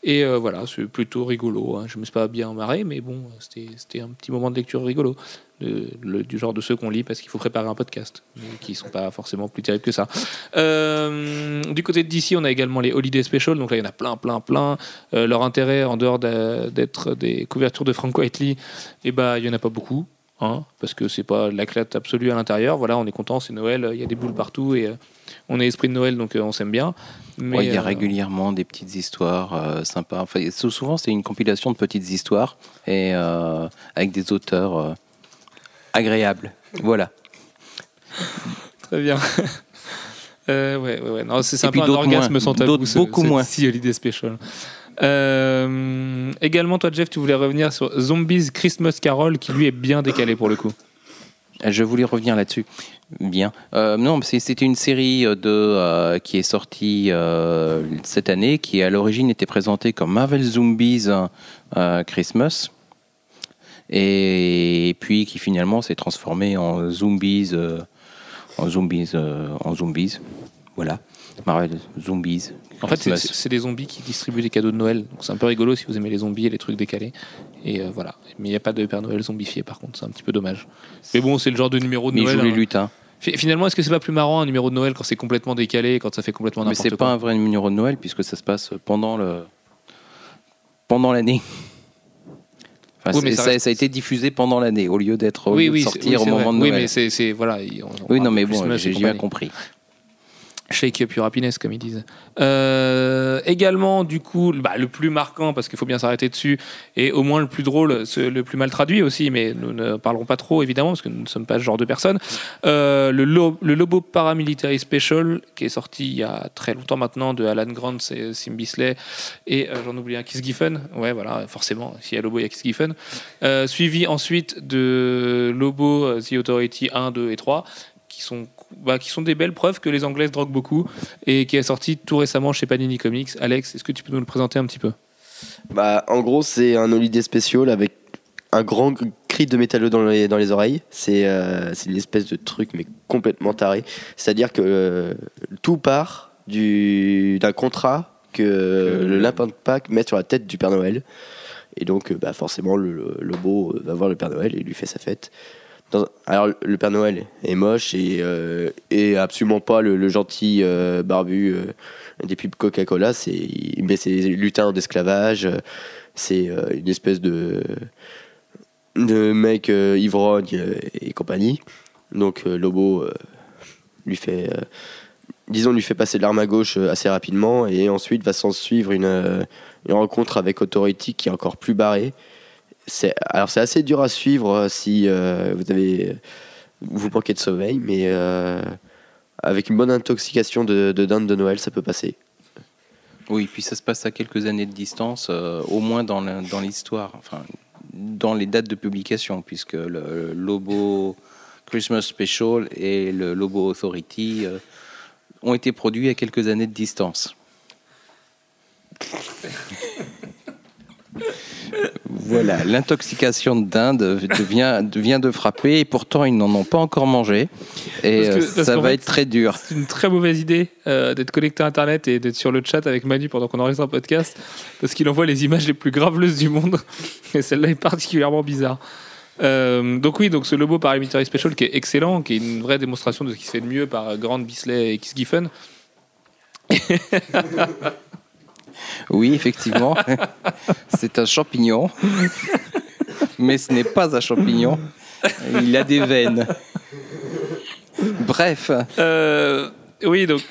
A: Et euh, voilà, c'est plutôt rigolo. hein. Je me suis pas bien marré, mais bon, c'était un petit moment de lecture rigolo. Du genre de ceux qu'on lit parce qu'il faut préparer un podcast, mais qui sont pas forcément plus terribles que ça. Du côté DC, on a également les Holiday Special, donc là il y en a plein, plein, plein. Leur intérêt, en dehors d'être des couvertures de Frank Whiteley, eh ben, il y en a pas beaucoup. Hein, parce que c'est pas l'éclate absolue à l'intérieur. Voilà, on est content, c'est Noël, il y a des boules partout et euh, on est esprit de Noël, donc euh, on s'aime bien. Mais
C: Ouais, il y a
A: euh,
C: régulièrement des petites histoires sympas. Enfin, sou- souvent, c'est une compilation de petites histoires et avec des auteurs agréables. Voilà.
A: Très bien. Euh, ouais, ouais, ouais. C'est
C: Et
A: un orgasme
C: moins.
A: sans tabou.
C: Beaucoup moins.
A: DC Holiday Special. Euh, également, toi, Jeff, tu voulais revenir sur Zombies Christmas Carol, qui lui est bien décalé pour le coup.
C: Je voulais revenir là-dessus. Bien. Euh, non, c'était une série euh, de, qui est sortie cette année, qui à l'origine était présentée comme Marvel Zombies Christmas, et puis qui finalement s'est transformée en Zombies, en Zombies, en Zombies. Voilà. Marvel Zombies.
A: En fait, c'est- des zombies qui distribuent des cadeaux de Noël. Donc c'est un peu rigolo si vous aimez les zombies et les trucs décalés. Et euh, voilà. Mais il n'y a pas de Père Noël zombifié, par contre. C'est un petit peu dommage. Mais bon, c'est le genre de numéro de
C: Mais ils
A: Noël.
C: jouent les
A: hein.
C: lutins.
A: Fi- Finalement, est-ce que c'est pas plus marrant un numéro de Noël quand c'est complètement décalé, quand ça fait complètement
C: Mais
A: n'importe
C: c'est
A: quoi?
C: pas un vrai numéro de Noël puisque ça se passe pendant le pendant l'année. Enfin,
A: Oui, mais ça
C: ça,
A: reste-
C: ça a été diffusé pendant l'année au lieu d'être au
A: Oui,
C: lieu de
A: oui, c'est-
C: sortir
A: oui,
C: au
A: c'est
C: moment de
A: Oui,
C: Noël.
A: mais c'est c'est- voilà. il- on- on
C: oui,
A: parle
C: non,
A: de
C: mais bon,
A: Christmas et
C: j'ai j'ai bien
A: compagnie.
C: compris.
A: Shake up your happiness, comme ils disent. Euh, également, du coup, bah, le plus marquant, parce qu'il faut bien s'arrêter dessus, et au moins le plus drôle, le plus mal traduit aussi, mais nous ne parlerons pas trop, évidemment, parce que nous ne sommes pas ce genre de personnes. Euh, le, Lo- le Lobo Paramilitary Special, qui est sorti il y a très longtemps maintenant, de Alan Grant, Sim Bisley, et euh, j'en oublie un, Kiss Giffen. Ouais, voilà, forcément, s'il y a Lobo, il y a Kiss Giffen. Suivi ensuite de Lobo, The Authority 1, 2 et 3, qui sont, bah, qui sont des belles preuves que les Anglaises droguent beaucoup et qui est sorti tout récemment chez Panini Comics. Alex, est-ce que tu peux nous le présenter un petit peu?
D: Bah, en gros, c'est un holiday spécial avec un grand cri de métalleux dans les, dans les oreilles. C'est euh, c'est une espèce de truc, mais complètement taré. C'est-à-dire que euh, tout part du- d'un contrat que le lapin de Pâques met sur la tête du Père Noël. Et donc, euh, bah, forcément, le, le, le beau va voir le Père Noël et lui fait sa fête. Alors, le Père Noël est moche et, euh, absolument pas le, gentil euh, barbu euh, des pubs Coca-Cola. C'est mais c'est lutin d'esclavage. C'est euh, une espèce de de mec ivrogne et compagnie. Donc Lobo lui fait, disons, lui fait passer l'arme à gauche assez rapidement et ensuite va s'en suivre une, une rencontre avec Authority qui est encore plus barrée. C'est, alors c'est assez dur à suivre euh, si euh, vous avez vous manquez de sommeil, mais euh, avec une bonne intoxication de, de dinde de Noël, ça peut passer.
C: Oui, puis ça se passe à quelques années de distance, euh, au moins dans la- dans l'histoire, enfin dans les dates de publication, puisque le Lobo Christmas Special et le Lobo Authority euh, ont été produits à quelques années de distance. Voilà, l'intoxication de dinde devient, devient de frapper et pourtant ils n'en ont pas encore mangé et
A: que-
C: euh, ça va
A: fait,
C: être très dur.
A: C'est une très mauvaise idée euh, d'être connecté à Internet et d'être sur le chat avec Manu pendant qu'on enregistre un podcast parce qu'il envoie les images les plus graveleuses du monde et celle-là est particulièrement bizarre. Euh, donc oui, donc ce Lobo Paramilitary Special qui est excellent, qui est une vraie démonstration de ce qui se fait de mieux par Grant Bisley et Kiss Giffen.
C: Oui, effectivement. c'est un champignon. Mais ce n'est pas un champignon. Il a des veines. Bref.
A: Euh, oui, donc,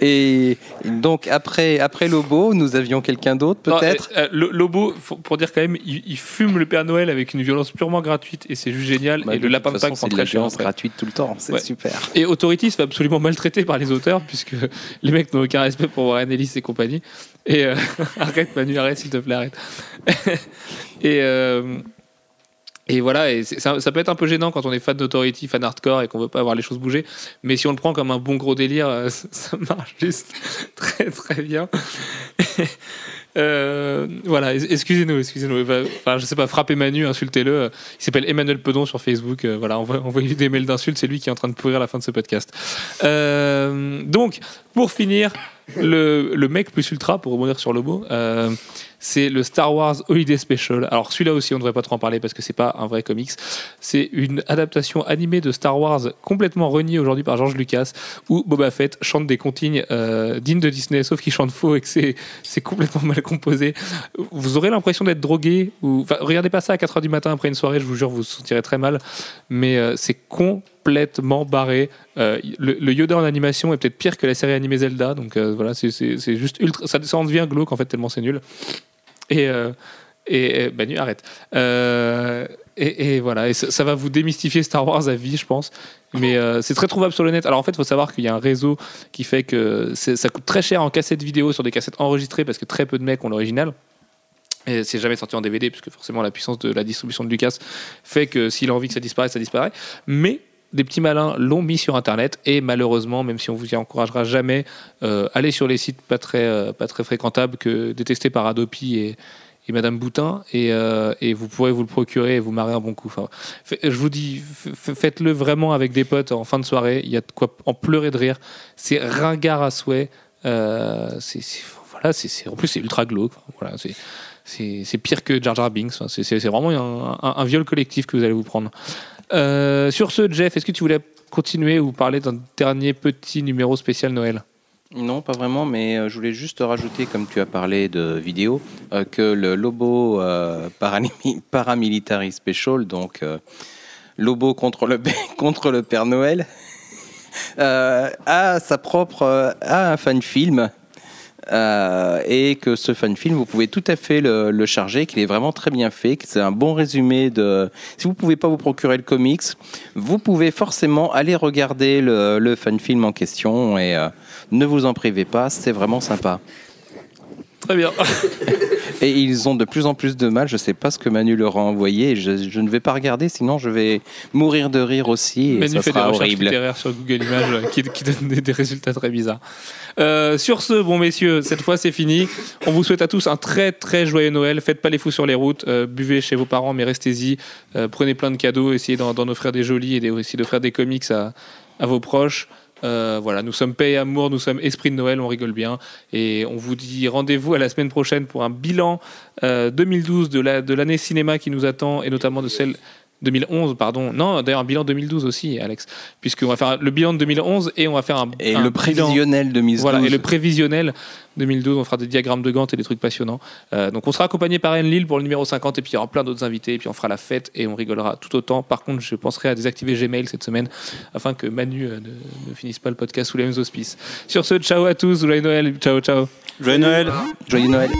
C: Et donc après, après Lobo, nous avions quelqu'un d'autre peut-être?
A: euh, euh, Lobo, pour dire quand même, il, il fume le Père Noël avec une violence purement gratuite et c'est juste génial.
C: Bah,
A: et le lapin prend
C: c'est
A: très
C: violence gratuite tout le temps, c'est
A: Ouais.
C: super.
A: Et Authority se fait absolument maltraiter par les auteurs puisque les mecs n'ont aucun respect pour Warren Ellis et compagnie. Et euh, arrête Manu, arrête s'il te plaît, arrête. et, et voilà, ça, peut être un peu gênant quand on est fan d'Authority, fan hardcore et qu'on veut pas voir les choses bouger. Mais si on le prend comme un bon gros délire, euh, ça marche juste très très bien. Euh, voilà, excusez-nous, excusez-nous. Enfin, je sais pas, frappez Manu, insultez-le. Il s'appelle Emmanuel Pedon sur Facebook. Euh, voilà, envoyez-lui des mails d'insultes. C'est lui qui est en train de pourrir la fin de ce podcast. Donc, pour finir, le, mec plus ultra, pour rebondir sur le mot, c'est le Star Wars Holiday Special. Alors, celui-là aussi, on ne devrait pas trop en parler parce que c'est pas un vrai comics. C'est une adaptation animée de Star Wars complètement reniée aujourd'hui par George Lucas où Boba Fett chante des comptines euh, dignes de Disney, sauf qu'il chante faux et que c'est complètement mal composé. Vous aurez l'impression d'être drogué. Regardez pas ça à 4h du matin après une soirée, je vous jure, vous vous sentirez très mal. Mais euh, c'est complètement barré. Euh, le, Yoda en animation est peut-être pire que la série animée Zelda. Donc euh, voilà, c'est- juste ultra. Ça, ça en devient glauque en fait, tellement c'est nul. Et. euh, et, Manu, arrête. Euh, et, voilà, ça, va vous démystifier Star Wars à vie, je pense. Mais c'est très trouvable sur le net. Alors en fait, il faut savoir qu'il y a un réseau qui fait que ça coûte très cher en cassette vidéo sur des cassettes enregistrées parce que très peu de mecs ont l'original. Et c'est jamais sorti en DVD puisque forcément la puissance de la distribution de Lucas fait que s'il a envie que ça disparaisse, ça disparaît. Mais des petits malins l'ont mis sur internet et malheureusement, même si on vous y encouragera jamais, euh, allez sur les sites pas très, euh, pas très fréquentables que détestés par Adopi et, et Madame Boutin et, euh, et vous pourrez vous le procurer et vous marrer un bon coup. Enfin, je vous dis, faites-le vraiment avec des potes en fin de soirée. Il y a de quoi en pleurer de rire. C'est ringard à souhait. Voilà, en plus c'est ultra glauque. C'est pire que Jar Jar Binks. C'est vraiment un viol collectif que vous allez vous prendre. Euh, sur ce, Jeff, est-ce que tu voulais continuer ou parler d'un dernier petit numéro spécial Noël
C: Non, pas vraiment, mais euh, je voulais juste rajouter, comme tu as parlé de vidéo, euh, que le Lobo euh, Parami- Paramilitary Special, donc Lobo contre le, contre le Père Noël, a sa propre a un fan film. Euh, et que ce fan film, vous pouvez tout à fait le, charger, qu'il est vraiment très bien fait, que c'est un bon résumé de. Si vous pouvez pas vous procurer le comics, vous pouvez forcément aller regarder le, le fan film en question et euh, ne vous en privez pas, c'est vraiment sympa.
A: Très bien.
C: Et ils ont de plus en plus de mal, je sais pas ce que Manu leur a envoyé, je, je ne vais pas regarder, sinon je vais mourir de rire aussi, et
A: Manu
C: ça
A: fait des
C: sera
A: recherches
C: horrible.
A: littéraires sur Google Images euh, qui, qui donnent des, des résultats très bizarres. Euh, sur ce, bon messieurs, cette fois c'est fini. On vous souhaite à tous un très très joyeux Noël. Faites pas les fous sur les routes. euh, buvez chez vos parents, mais restez-y. Euh, prenez plein de cadeaux. Essayez d'en offrir des jolis et d'essayer d'offrir des comics à, à vos proches. Euh, voilà, nous sommes paix et amour, nous sommes esprit de Noël, on rigole bien. Et on vous dit rendez-vous à la semaine prochaine pour un bilan euh, 2012 de la- de l'année cinéma qui nous attend et notamment de celle 2011, pardon. Non, d'ailleurs, un bilan 2012 aussi, Alex. Puisqu'on va faire le bilan de 2011 et on va faire un.
C: Et
A: un
C: le prévisionnel de mise
A: Voilà, et le prévisionnel 2012, on fera des diagrammes de Gantt et des trucs passionnants. Euh, donc on sera accompagné par Anne Lille pour le numéro 50 et puis il y aura plein d'autres invités et puis on fera la fête et on rigolera tout autant. Par contre, je penserai à désactiver Gmail cette semaine afin que Manu euh, ne, ne finisse pas le podcast sous les mêmes auspices. Sur ce, ciao à tous, joyeux Noël, ciao ciao.
B: Joyeux Noël
C: Joyeux Noël.